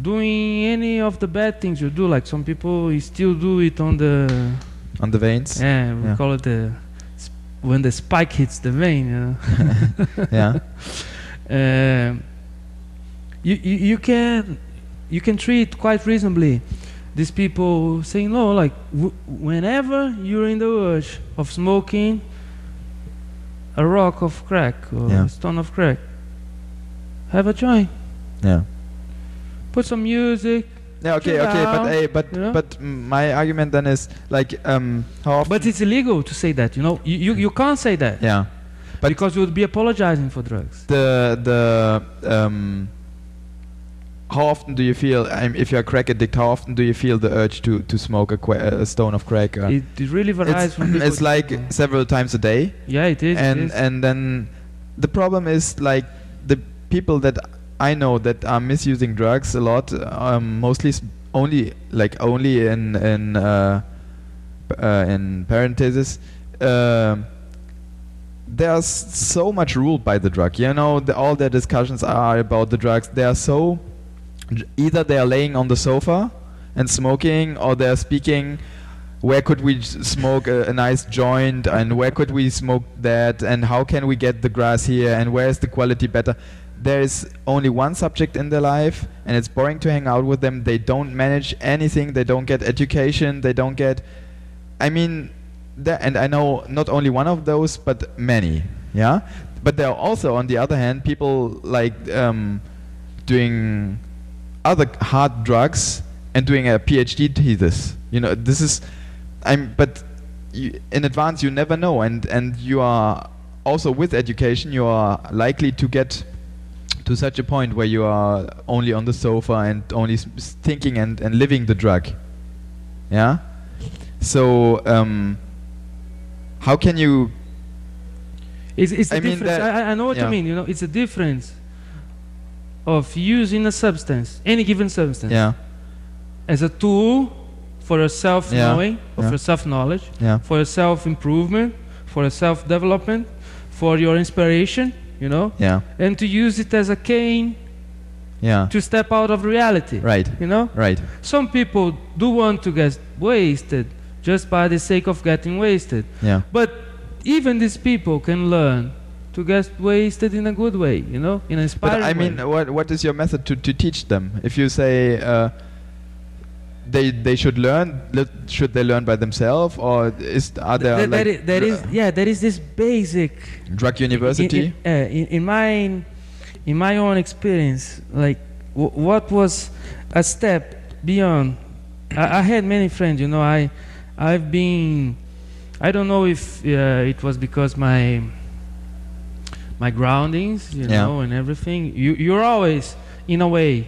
doing any of the bad things you do, like some people still do it on the On the veins. yeah, we Yeah. call it the sp- when the spike hits the vein. You know? yeah. Um, you, you you can you can treat quite reasonably these people saying no like w- whenever you're in the urge of smoking a rock of crack or Yeah. a stone of crack have a joint Yeah. put some music Yeah, okay, Chill okay, but out, hey, but you know? but my argument then is like um how often but it's illegal to say that you know you, you, you can't say that yeah but- because you would be apologizing for drugs the the um how often do you feel um, if you're a crack addict how often do you feel the urge to to smoke a, a stone of crack uh, it, it really varies it's, from it's like people. several times a day yeah it is and is. and then the problem is like the people that I know that I'm misusing drugs a lot, um, mostly only like only in in uh, uh, in parentheses. um there's so much ruled by the drug. You know, the, all their discussions are about the drugs. They are so either they are laying on the sofa and smoking, or they are speaking. Where could we smoke a, a nice joint, and where could we smoke that, and how can we get the grass here, and where is the quality better? There is only one subject in their life, and it's boring to hang out with them. They don't manage anything. They don't get education. They don't get. I mean, and I know not only one of those, but many. Yeah, but there are also, on the other hand, people like um, doing other hard drugs and doing a PhD thesis. You know, this is, I'm, but you, in advance you never know, and and you are also with education you are likely to get to such a point where you are only on the sofa and only thinking and, and living the drug. Yeah. So um, how can you? It's, it's the I mean difference. that- I, I know what yeah. you mean. You know, it's a difference of using a substance, any given substance, Yeah. as a tool for your self-knowing, or Yeah. for self-knowledge, Yeah. for your self-improvement, for your self-development, for your inspiration. You know, Yeah. and to use it as a cane Yeah. to step out of reality. Right. You know, Right. some people do want to get wasted just by the sake of getting wasted. Yeah. But even these people can learn to get wasted in a good way, you know, in an But I mean, way. what what is your method to, to teach them? If you say uh, they they should learn, should they learn by themselves, or is are there Th- like there i- there is, yeah, there is this basic drug university? In, in, uh, in, in my in my own experience, like what was a step beyond. I, I had many friends, you know. I I've been. I don't know if uh, it was because my my groundings, you Yeah. know, and everything. You you're always in a way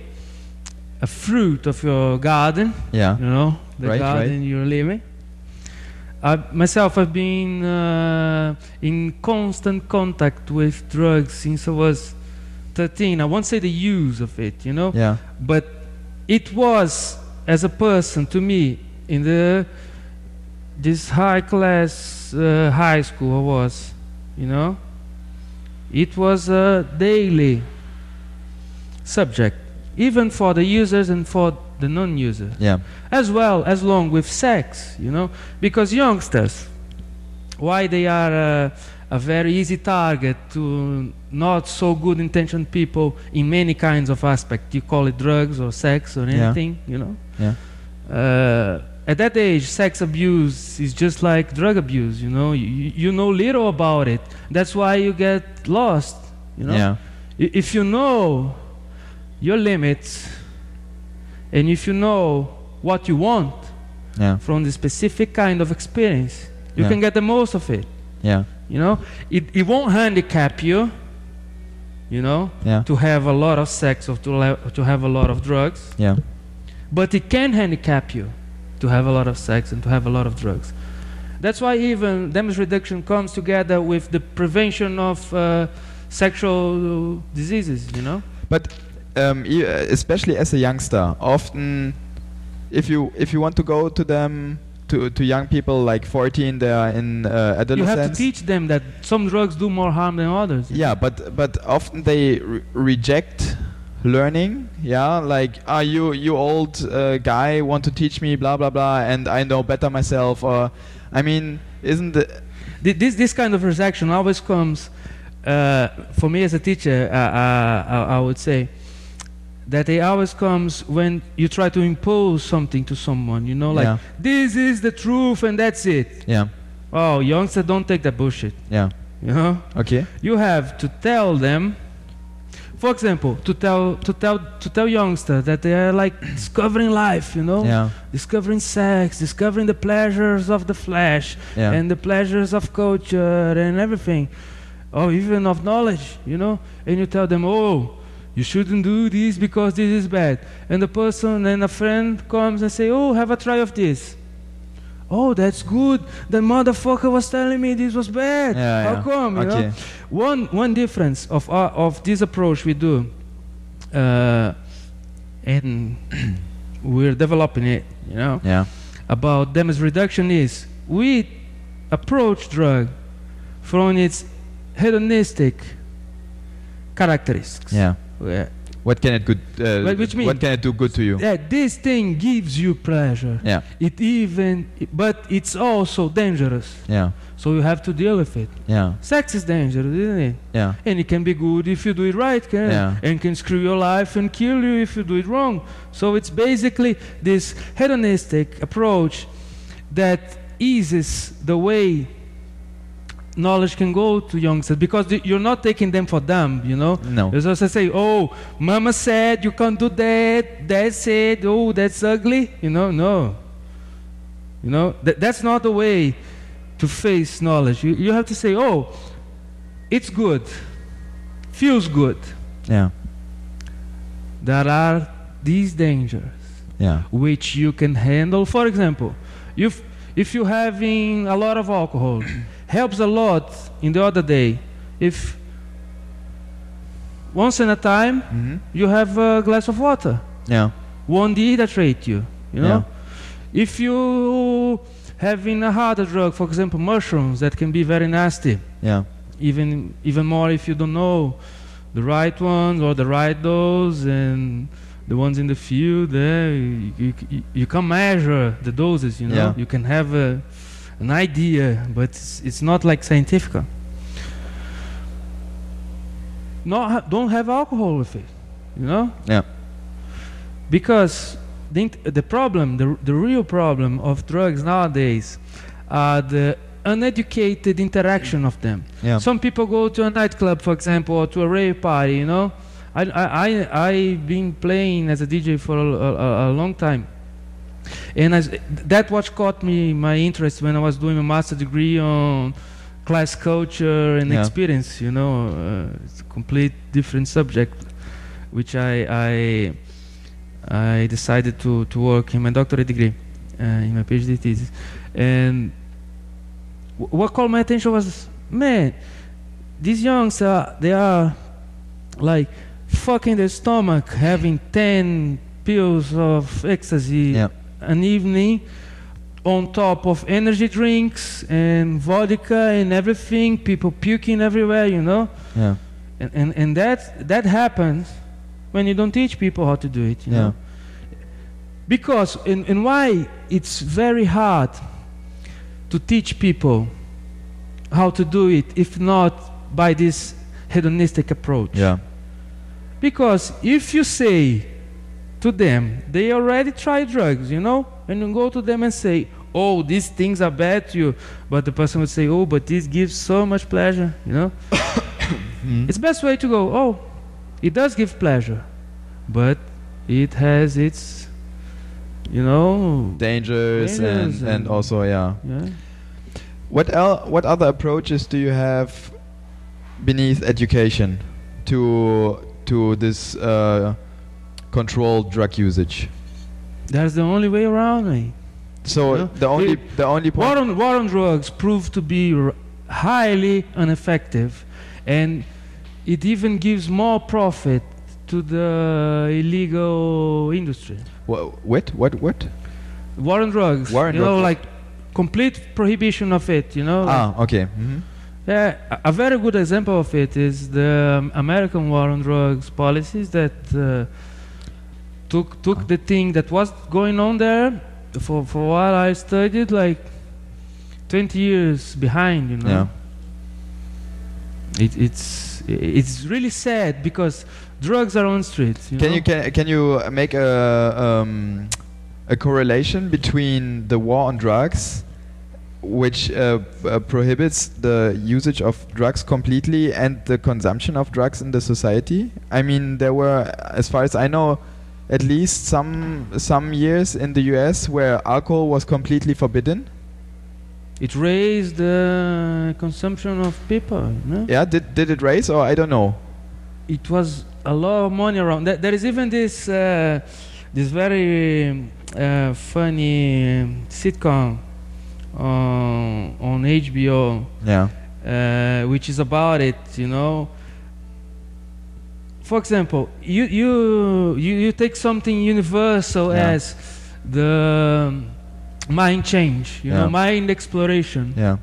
a fruit of your garden yeah. you know the Right, garden right. you're living I myself have been uh, in constant contact with drugs since I was 13 I won't say the use of it you know Yeah. but it was as a person to me in the this high class uh, high school I was you know it was a daily subject even for the users and for the non-users, Yeah. as well as long with sex, you know, because youngsters, why they are uh, a very easy target to not so good intentioned people in many kinds of aspects. You call it drugs or sex or Yeah. anything, you know. Yeah. Uh, at that age, sex abuse is just like drug abuse. You know, you, you know little about it. That's why you get lost. You know, Yeah. If you know your limits, and if you know what you want Yeah. from the specific kind of experience, you Yeah. can get the most of it. Yeah. You know, it, it won't handicap you. You know, Yeah. to have a lot of sex or to, la- to have a lot of drugs. Yeah. But it can handicap you to have a lot of sex and to have a lot of drugs. That's why even damage reduction comes together with the prevention of uh, sexual diseases, you know? But um, uh, especially as a youngster, often if you if you want to go to them to to young people like 14, they are in uh, You have to teach them that some drugs do more harm than others. Yeah, but but often they re- reject learning. Yeah, like ah, you you old uh, guy want to teach me blah blah blah, and I know better myself. Or I mean, isn't This, this kind of reaction always comes, uh, for me as a teacher, uh, uh, I, I would say, that it always comes when you try to impose something to someone, you know, like, Yeah. this is the truth and that's it. yeah Oh, youngster, don't take that bullshit. yeah You know, okay you have to tell them. For example, to tell to tell to tell youngsters that they are like discovering life. You know, yeah discovering sex, discovering the pleasures of the flesh yeah and the pleasures of culture and everything, or even of knowledge. You know, and you tell them, oh. You shouldn't do this because this is bad. And the person and a friend comes and say, "Oh, have a try of this." Oh, that's good. The motherfucker was telling me this was bad. yeah How yeah. come? You know? One one difference of our, of this approach we do, uh, and we're developing it. You know, yeah about damage reduction is we approach drug from its hedonistic characteristics. yeah what can it good uh, But which mean- what can it do good to you yeah, this thing gives you pleasure. yeah It even, but it's also dangerous. yeah So you have to deal with it. yeah Sex is dangerous, isn't it? yeah And it can be good if you do it right, can Yeah. and can screw your life and kill you if you do it wrong. So it's basically this hedonistic approach that eases the way knowledge can go to youngsters because the- you're not taking them for dumb, you know. no supposed to say, "Oh, Mama said you can't do that. Dad said, oh, that's ugly." You know, no. You know, that, that's not the way to face knowledge. You, you have to say, "Oh, it's good, feels good." yeah There are these dangers yeah which you can handle. For example, if if you're having a lot of alcohol, helps a lot. In the other day, if once in a time hmm you have a glass of water, yeah won't dehydrate you. You know, if you having a harder drug, for example, mushrooms, that can be very nasty. yeah Even even more if you don't know the right ones or the right dose and the ones in the field. There, you, you, you can measure the doses. You know, Yeah. you can have a, an idea, but it's, it's not like scientific. Not ha- don't have alcohol with it. You know. yeah Because the, the problem, the, the real problem of drugs nowadays are the uneducated interaction of them. yeah Some people go to a nightclub, for example, or to a rave party, you know. I, I, I, I've been playing as a DJ for a, a, a long time. And as, that what caught me my interest when I was doing a master degree on class culture and Yeah. experience, you know. Uh, it's a complete different subject, which I, I, I decided to, to work in my doctorate degree, uh, in my PhD thesis. And wh- what caught my attention was, man, these youngs are, they are like fucking their stomach, having 10 pills of ecstasy yeah an evening on top of energy drinks and vodka and everything, people puking everywhere, you know. yeah And, and, and that, that happens when you don't teach people how to do it. You Yeah. know? Because and, and why it's very hard to teach people how to do it if not by this hedonistic approach. Yeah. Because if you say to them, they already tried drugs, you know, and you go to them and say, oh, these things are bad to you, but the person would say, oh, but this gives so much pleasure, you know. It's best way to go, oh, it does give pleasure, but it has its, you know, Dangers, and, and and- also yeah. yeah. What el- What other approaches do you have beneath education to to this uh, controlled drug usage? That's the only way around, mate. So Yeah. the only It- the only War on, war on drugs proved to be r- highly ineffective, and it even gives more profit to the illegal industry. Wha- what what what? War on drugs, War on you know, like complete prohibition of it. You know, like- Ah, okay. hmm yeah. A, a very good example of it is the um, American war on drugs policies that uh, took took the thing that was going on there for for what I studied like 20 years behind. You know. Yeah. It, it's it's really sad because drugs are on streets. You Can know? you can can you make a um, a correlation between the war on drugs, which uh, uh, prohibits the usage of drugs completely, and the consumption of drugs in the society? I mean, there were, as far as I know, at least some some years in the U.S. where alcohol was completely forbidden. It raised the consumption of people. Know? Yeah, did did it raise or I don't know. It was a lot of money around. There, there is even this uh, this very uh, funny sitcom on on HBO, Yeah. uh, which is about it. You know. For example, you you you, you take something universal Yeah. as the mind change. You Yeah. know, mind exploration. Yeah.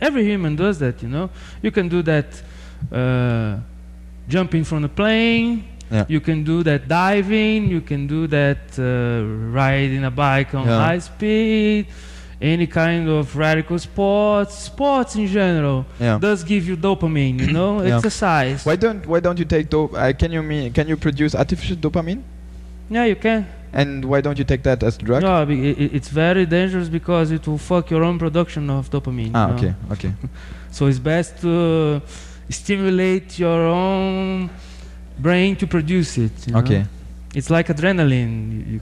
Every human does that, you know. You can do that uh, jumping from a plane. Yeah. You can do that diving. You can do that uh, riding a bike on high speed. Any kind of radical sports, sports in general, Yeah. does give you dopamine. You know, Yeah. exercise. Why don't Why don't you take dope? Uh, can you mean Can you produce artificial dopamine? Yeah, you can. And why don't you take that as drug? No, be- i- i- it's very dangerous because it will fuck your own production of dopamine. Ah, know. okay, okay. So it's best to stimulate your own brain to produce it. you know. Okay. It's like adrenaline. You, you,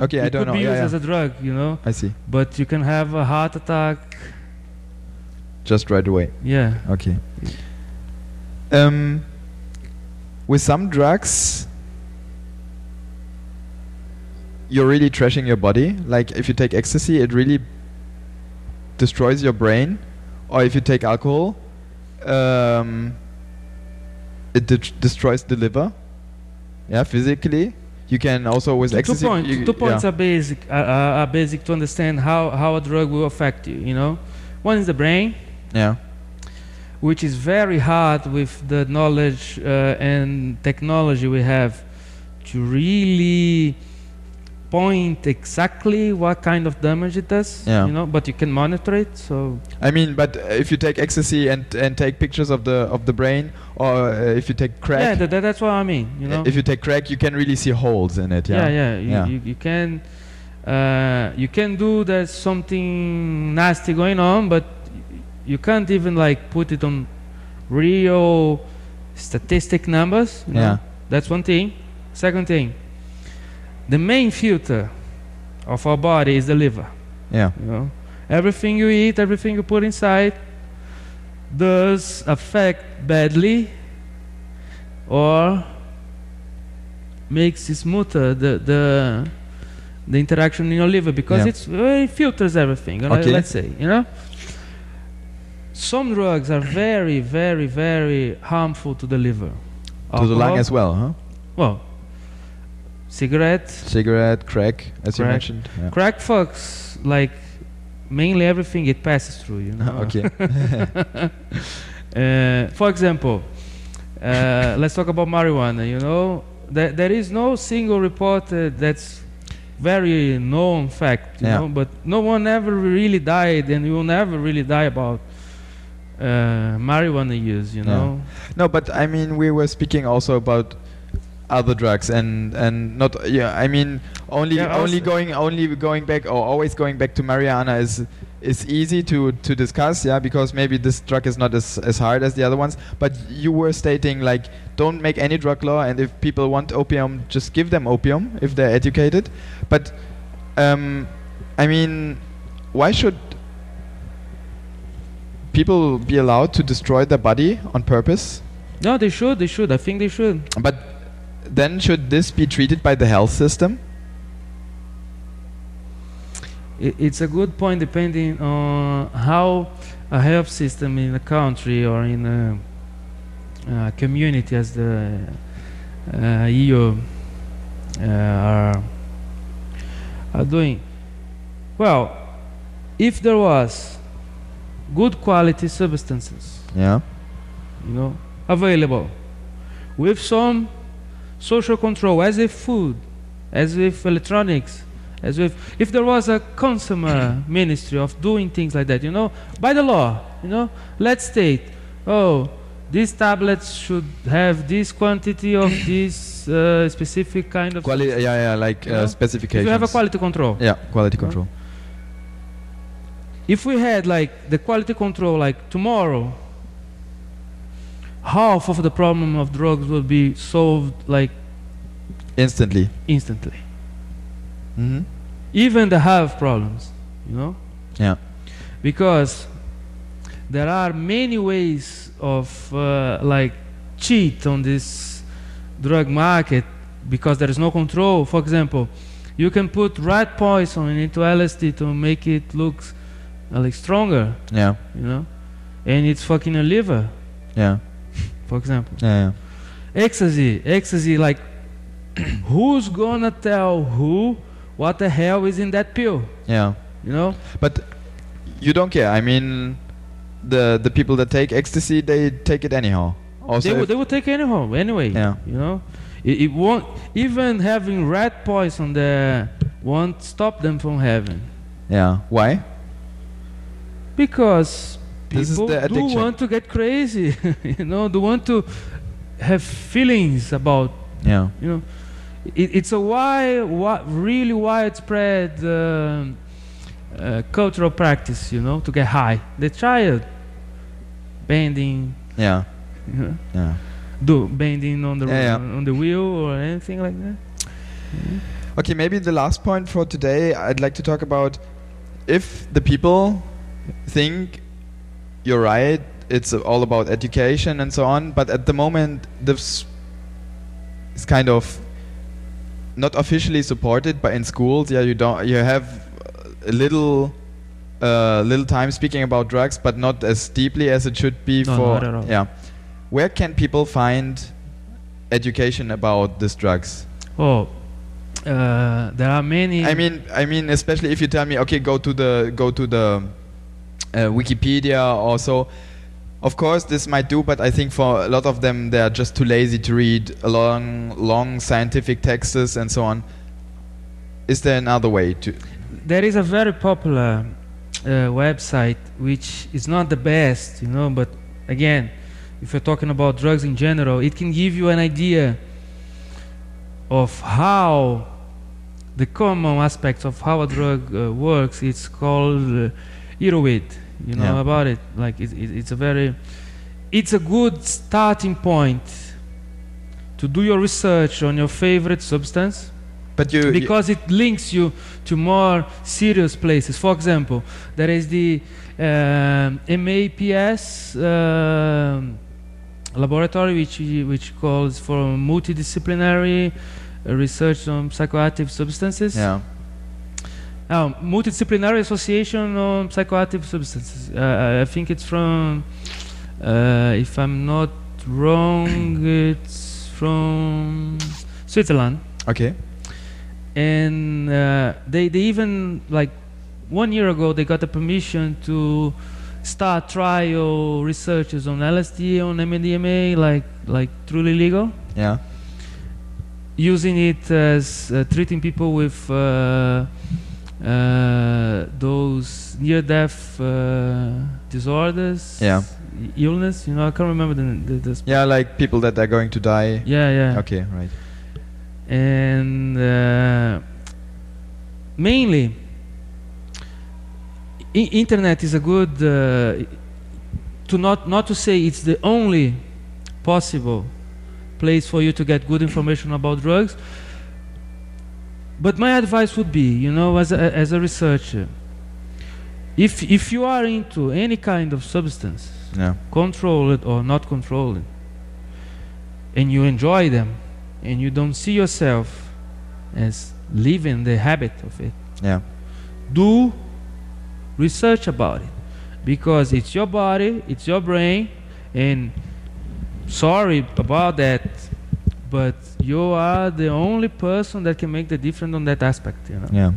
Okay, it I don't could know. be Yeah, used yeah. as a drug, you know, I see. but you can have a heart attack. Just right away. Yeah. Okay. Um, with some drugs, you're really trashing your body. Like if you take ecstasy, it really destroys your brain. Or if you take alcohol, um, it de- destroys the liver. Yeah, physically. You can also with ecstasy. two, point, you- two points yeah. are basic. Uh, uh, are basic to understand how, how a drug will affect you. You know, one is the brain, Yeah. which is very hard with the knowledge uh, and technology we have to really point exactly what kind of damage it does. Yeah. You know, but you can monitor it. So I mean, but uh, if you take ecstasy and and take pictures of the of the brain, or uh, if you take crack, yeah, that, that- that's what I mean. You know. if you take crack, you can really see holes in it. yeah, Yeah. yeah. You, Yeah. You, you can uh, you can do there's something nasty going on, but you can't even like put it on real statistic numbers. you know. Yeah. That's one thing. Second thing, the main filter of our body is the liver. Yeah. You know, everything you eat, everything you put inside, does affect badly, or makes smoother the the the interaction in your liver because Yeah. it's uh, it filters everything. Okay. Let's say you know. Some drugs are very, very, very harmful to the liver. To the lung as well, huh? Well, cigarette, Cigarette, crack, as you mentioned. Yeah. crack fucks like mainly everything it passes through. You know. okay. Uh, for example, uh, let's talk about marijuana. You know, there, there is no single report uh, that's very known fact, you Yeah. know, but no one ever really died, and you will never really die about uh, marijuana use, you Yeah. know. No, but I mean, we were speaking also about other drugs and and not yeah. I mean, only Yeah, only going only going back or always going back to marijuana is is easy to to discuss, yeah, because maybe this drug is not as as hard as the other ones. But you were stating like, don't make any drug law, and if people want opium, just give them opium if they're educated. But um, I mean, why should people be allowed to destroy their body on purpose? No, they should. They should. I think they should. But then should this be treated by the health system? It's a good point depending on how a health system in a country or in a, uh community as the uh, EU uh, are, are doing. Well, if there was good quality substances, Yeah. you know, available with some social control, as if food, as if electronics, as if if there was a consumer ministry of doing things like that, you know, by the law, you know, let's state, oh, these tablets should have this quantity of this uh, specific kind of. quality. yeah, yeah, like uh, specifications. if you have a quality control. yeah, quality know? control. if we had like the quality control like tomorrow half of the problem of drugs will be solved like Instantly. instantly Mm-hmm. even the half problems you know Yeah. because there are many ways of uh, like cheat on this drug market because there is no control for example you can put rat poison into LSD to make it look uh, like stronger Yeah. you know and it's fucking a liver Yeah. For example Yeah. ecstasy ecstasy like who's gonna tell who what the hell is in that pill Yeah. you know But you don't care. I mean, the the people that take ecstasy, they take it anyhow. Also, they, will, they will take anyhow anyway Yeah. you know it, it won't even having rat poison there won't stop them from having yeah. Why? because This is people do want to get crazy you know do want to have feelings about Yeah. you know it, it's a wide, wi- really widespread um uh, cultural practice you know to get high they try it bending Yeah. you know, Yeah. do bending on the Yeah, yeah. on the wheel or anything like that Okay, maybe the last point for today, I'd like to talk about if the people think you're right, it's all about education and so on, but at the moment, this is kind of not officially supported, but in schools, yeah, you don't, you have a little. Uh, little time speaking about drugs, but not as deeply as it should be No, for not at all. yeah. Where can people find education about these drugs? oh uh, there are many I mean, I mean, especially if you tell me, okay, go to the go to the Wikipedia or so. Of course, this might do, but I think for a lot of them, they are just too lazy to read long, long scientific texts and so on. Is there another way to? there is a very popular uh, website which is not the best, you know, but again, if you're talking about drugs in general, it can give you an idea of how the common aspects of how a drug uh, works. It's called uh, Erowid. You know Yeah. about it? Like it, it, it's a very, it's a good starting point to do your research on your favorite substance But you, you because it links you to more serious places. For example, there is the um, MAPS um, laboratory, which which calls for multidisciplinary uh, research on psychoactive substances. yeah, Oh, multidisciplinary association on psychoactive substances. Uh, I think it's from, uh, if I'm not wrong, it's from Switzerland. Okay, and uh, they they even like one year ago they got the permission to start trial researches on LSD on MDMA like like truly legal. Yeah, using it as uh, treating people with uh, uh, those near-death uh, disorders, Yeah. illness. You know, I can't remember the, the, the Yeah, like people that are going to die. yeah, yeah. Okay, right. and uh, mainly I- internet is a good uh, to not not to say it's the only possible place for you to get good information about drugs but my advice would be you know as a, as a researcher if if you are into any kind of substance Yeah. control it or not control it and you enjoy them and you don't see yourself as living the habit of it Yeah. do research about it because it's your body it's your brain and sorry about that but you are the only person that can make the difference on that aspect you know Yeah.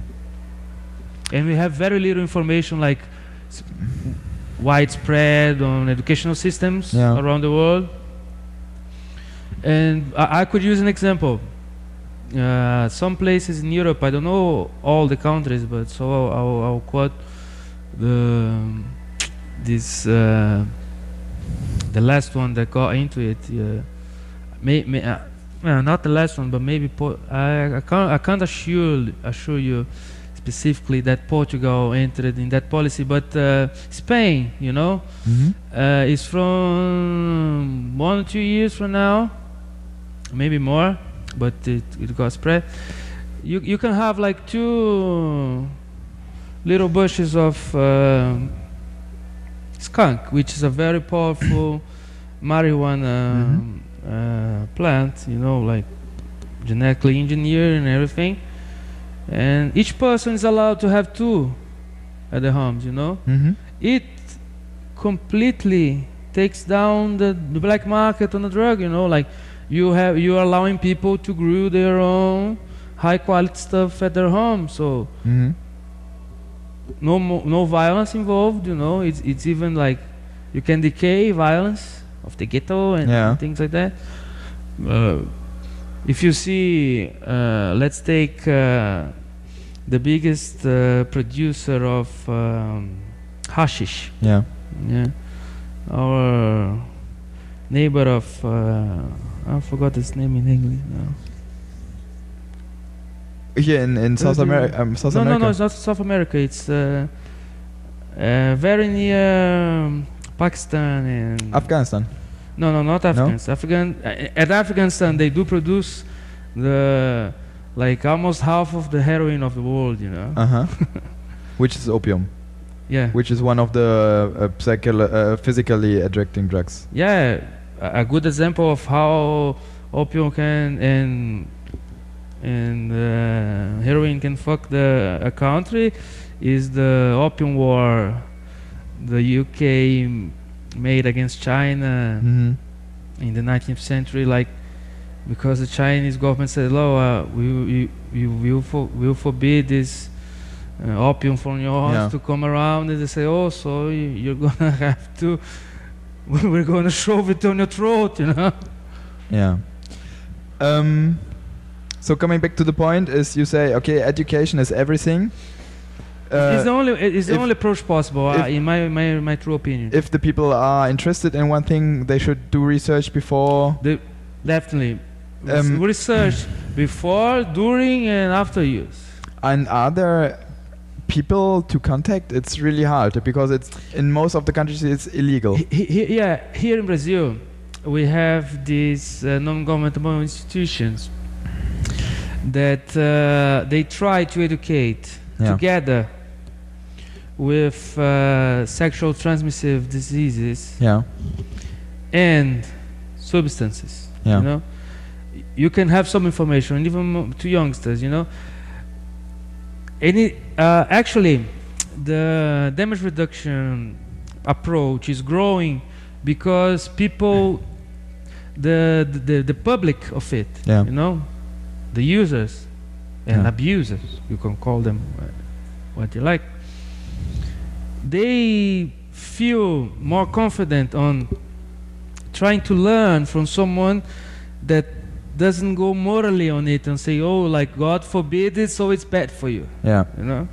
and we have very little information like widespread on educational systems Yeah. around the world and I, I could use an example uh, some places in Europe I don't know all the countries but so I'll, I'll, I'll quote the this uh, the last one that got into it uh, may, may, uh, well, not the last one but maybe po- I, I can't I can't assure assure you specifically that Portugal entered in that policy, but uh, Spain, you know, Mm-hmm. uh, is from one or two years from now, maybe more, but it, it got spread. You you can have like two little bushes of um skunk, which is a very powerful marijuana uh, plant, you know, like genetically engineered and everything. And each person is allowed to have two at the homes, you know. Mm-hmm. It completely takes down the, the black market on the drug, you know, like you have you are allowing people to grow their own high quality stuff at their home. So Mm-hmm. no mo- no violence involved, you know. It's it's even like you can decay violence of the ghetto and, Yeah. things like that. Uh, if you see, uh, let's take uh, the biggest uh, producer of um, hashish. Yeah. Yeah, our neighbor of uh, I forgot his name in English now. Here in, in South America. Um, South no, America. no, no, it's not South America. It's uh, uh, very near um, Pakistan and Afghanistan. no, no, not Afghanistan. Afghan uh, at Afghanistan they do produce the like almost half of the heroin of the world. You know. Uh huh. which is opium, yeah. which is one of the uh, uh, physically addicting drugs. Yeah, a, a good example of how opium can and and uh, heroin can fuck the a country is the opium war the UK made against China Mm-hmm. in the 19th century like because the Chinese government said oh uh, we, we, we will for, will forbid this uh, opium from yours Yeah. to come around and they say oh so you, you're gonna have to we're gonna shove it down your throat you know Yeah. Um, so coming back to the point is you say okay education is everything. It's the Uh, only it's the only approach possible uh, in my, my my true opinion if the people are interested in one thing, they should do research before. the, definitely Um, research before during and after use And are there people to contact? It's really hard because it's in most of the countries it's illegal. He- he- yeah, here in Brazil, we have these uh, non-governmental institutions that uh, they try to educate Yeah. together with uh, sexual transmissive diseases Yeah. and substances. Yeah. You know, you can have some information, even to youngsters. You know, any uh, actually, the damage reduction approach is growing because people, the the, the public of it, Yeah. you know, the users and Yeah. abusers, you can call them uh, what you like. They feel more confident on trying to learn from someone that doesn't go morally on it and say, oh, like God forbid it, so it's bad for you. Yeah. You know,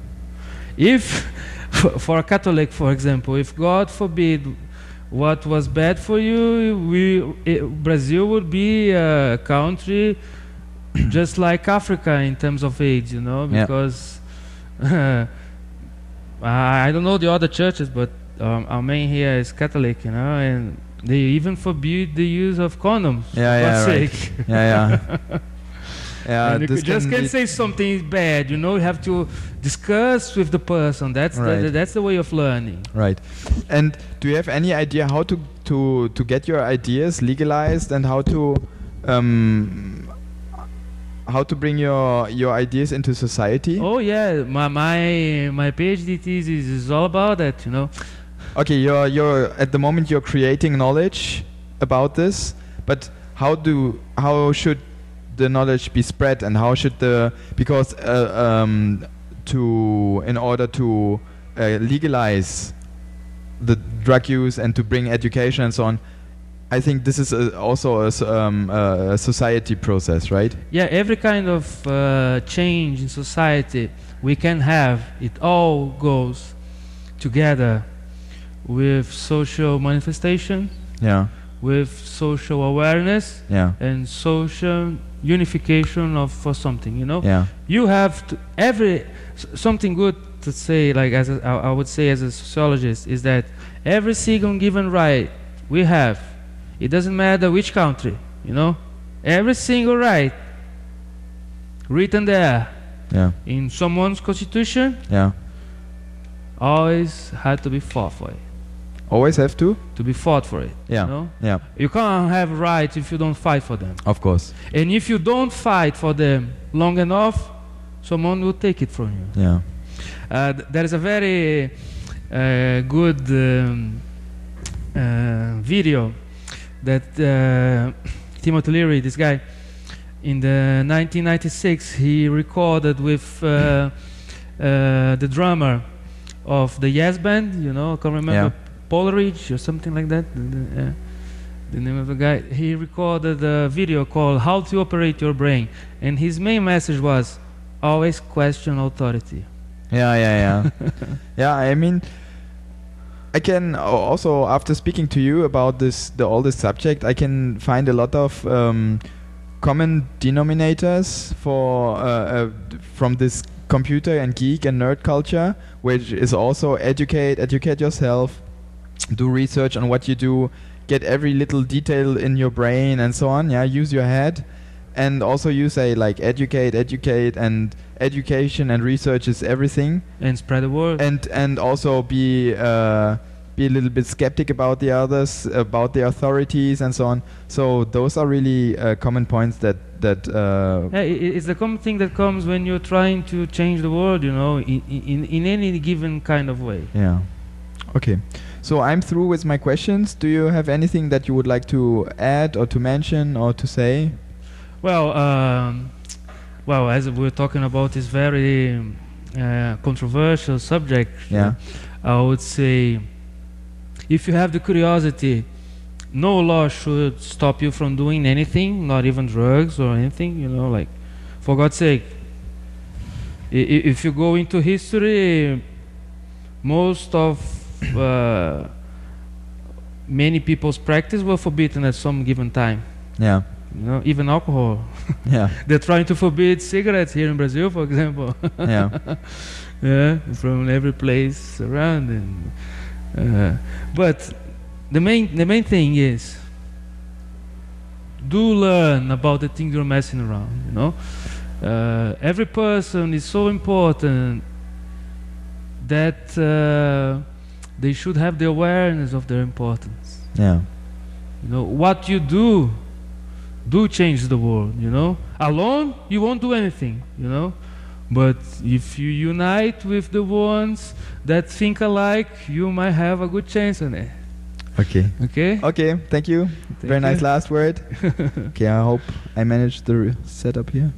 if for, a Catholic, for example, if God forbid what was bad for you, we i Brazil would be a country just like Africa in terms of age. You know, Yeah. I don't know the other churches, but um, our main here is Catholic. You know, and they even forbid the use of condoms. for Yeah, yeah, right. Yeah, yeah. yeah, and you could- just can can't say something bad. You know, you have to discuss with the person. That's Right. the, that's the way of learning. Right. And do you have any idea how to to to get your ideas legalized and how to um how to bring your your ideas into society? Oh yeah, my my my PhD thesis is all about that. You know. Okay, you're you're at the moment you're creating knowledge about this, but how do how should the knowledge be spread and how should the because uh, um, to in order to uh, legalize the drug use and to bring education and so on, I think this is a, also a, um, a society process, right? Yeah, every kind of uh, change in society we can have, it all goes together with social manifestation, Yeah, with social awareness, yeah, and social unification of for something. You know. yeah, you have to every something good to say like as a, I, I would say as a sociologist is that every single given right we have it doesn't matter which country you know every single right written there yeah, in someone's constitution yeah. always had to be fought for it Always have to. to be fought for it Yeah, you know yeah. you can't have rights if you don't fight for them Of course. and if you don't fight for them long enough someone will take it from you Yeah. Uh, th- there is a very uh, good um, uh, video that uh, Timothy Leary, this guy, in the 1996, he recorded with uh, uh, the drummer of the Yes Band. You know, I can't remember Polarage or something like that. The, the, uh, the name of the guy. He recorded a video called "How to Operate Your Brain," and his main message was always question authority. Yeah, yeah, yeah. yeah, I mean, I can also after speaking to you about this, the all this subject, I can find a lot of um, common denominators for uh, uh, from this computer and geek and nerd culture, which is also educate, educate yourself, do research on what you do, get every little detail in your brain and so on. Yeah, use your head. And also you say like educate, educate, and education and research is everything and spread the word. and and also be uh, be a little bit skeptic about the others, about the authorities, and so on. So those are really uh, common points that that uh, Yeah, it's the common thing that comes when you're trying to change the world, you know, in, in, in any given kind of way. yeah. Okay, so I'm through with my questions. Do you have anything that you would like to add or to mention or to say? Well, um, well, as we're talking about this very uh, controversial subject, Yeah. I would say, if you have the curiosity, no law should stop you from doing anything, not even drugs or anything. You know, like, for God's sake, i- if you go into history, most of uh, many people's practice were forbidden at some given time. Yeah. You know, even alcohol. Yeah. They're trying to forbid cigarettes here in Brazil, for example. Yeah. yeah, from every place around. And, uh, but the main the main thing is do learn about the things you're messing around. You know, uh, every person is so important that uh, they should have the awareness of their importance. Yeah. You know, what you do do change the world, you know? Alone, you won't do anything, you know? But if you unite with the ones that think alike, you might have a good chance on it. Okay. Okay? Okay. Thank you. Thank Very nice last word. okay. I hope I managed the setup here.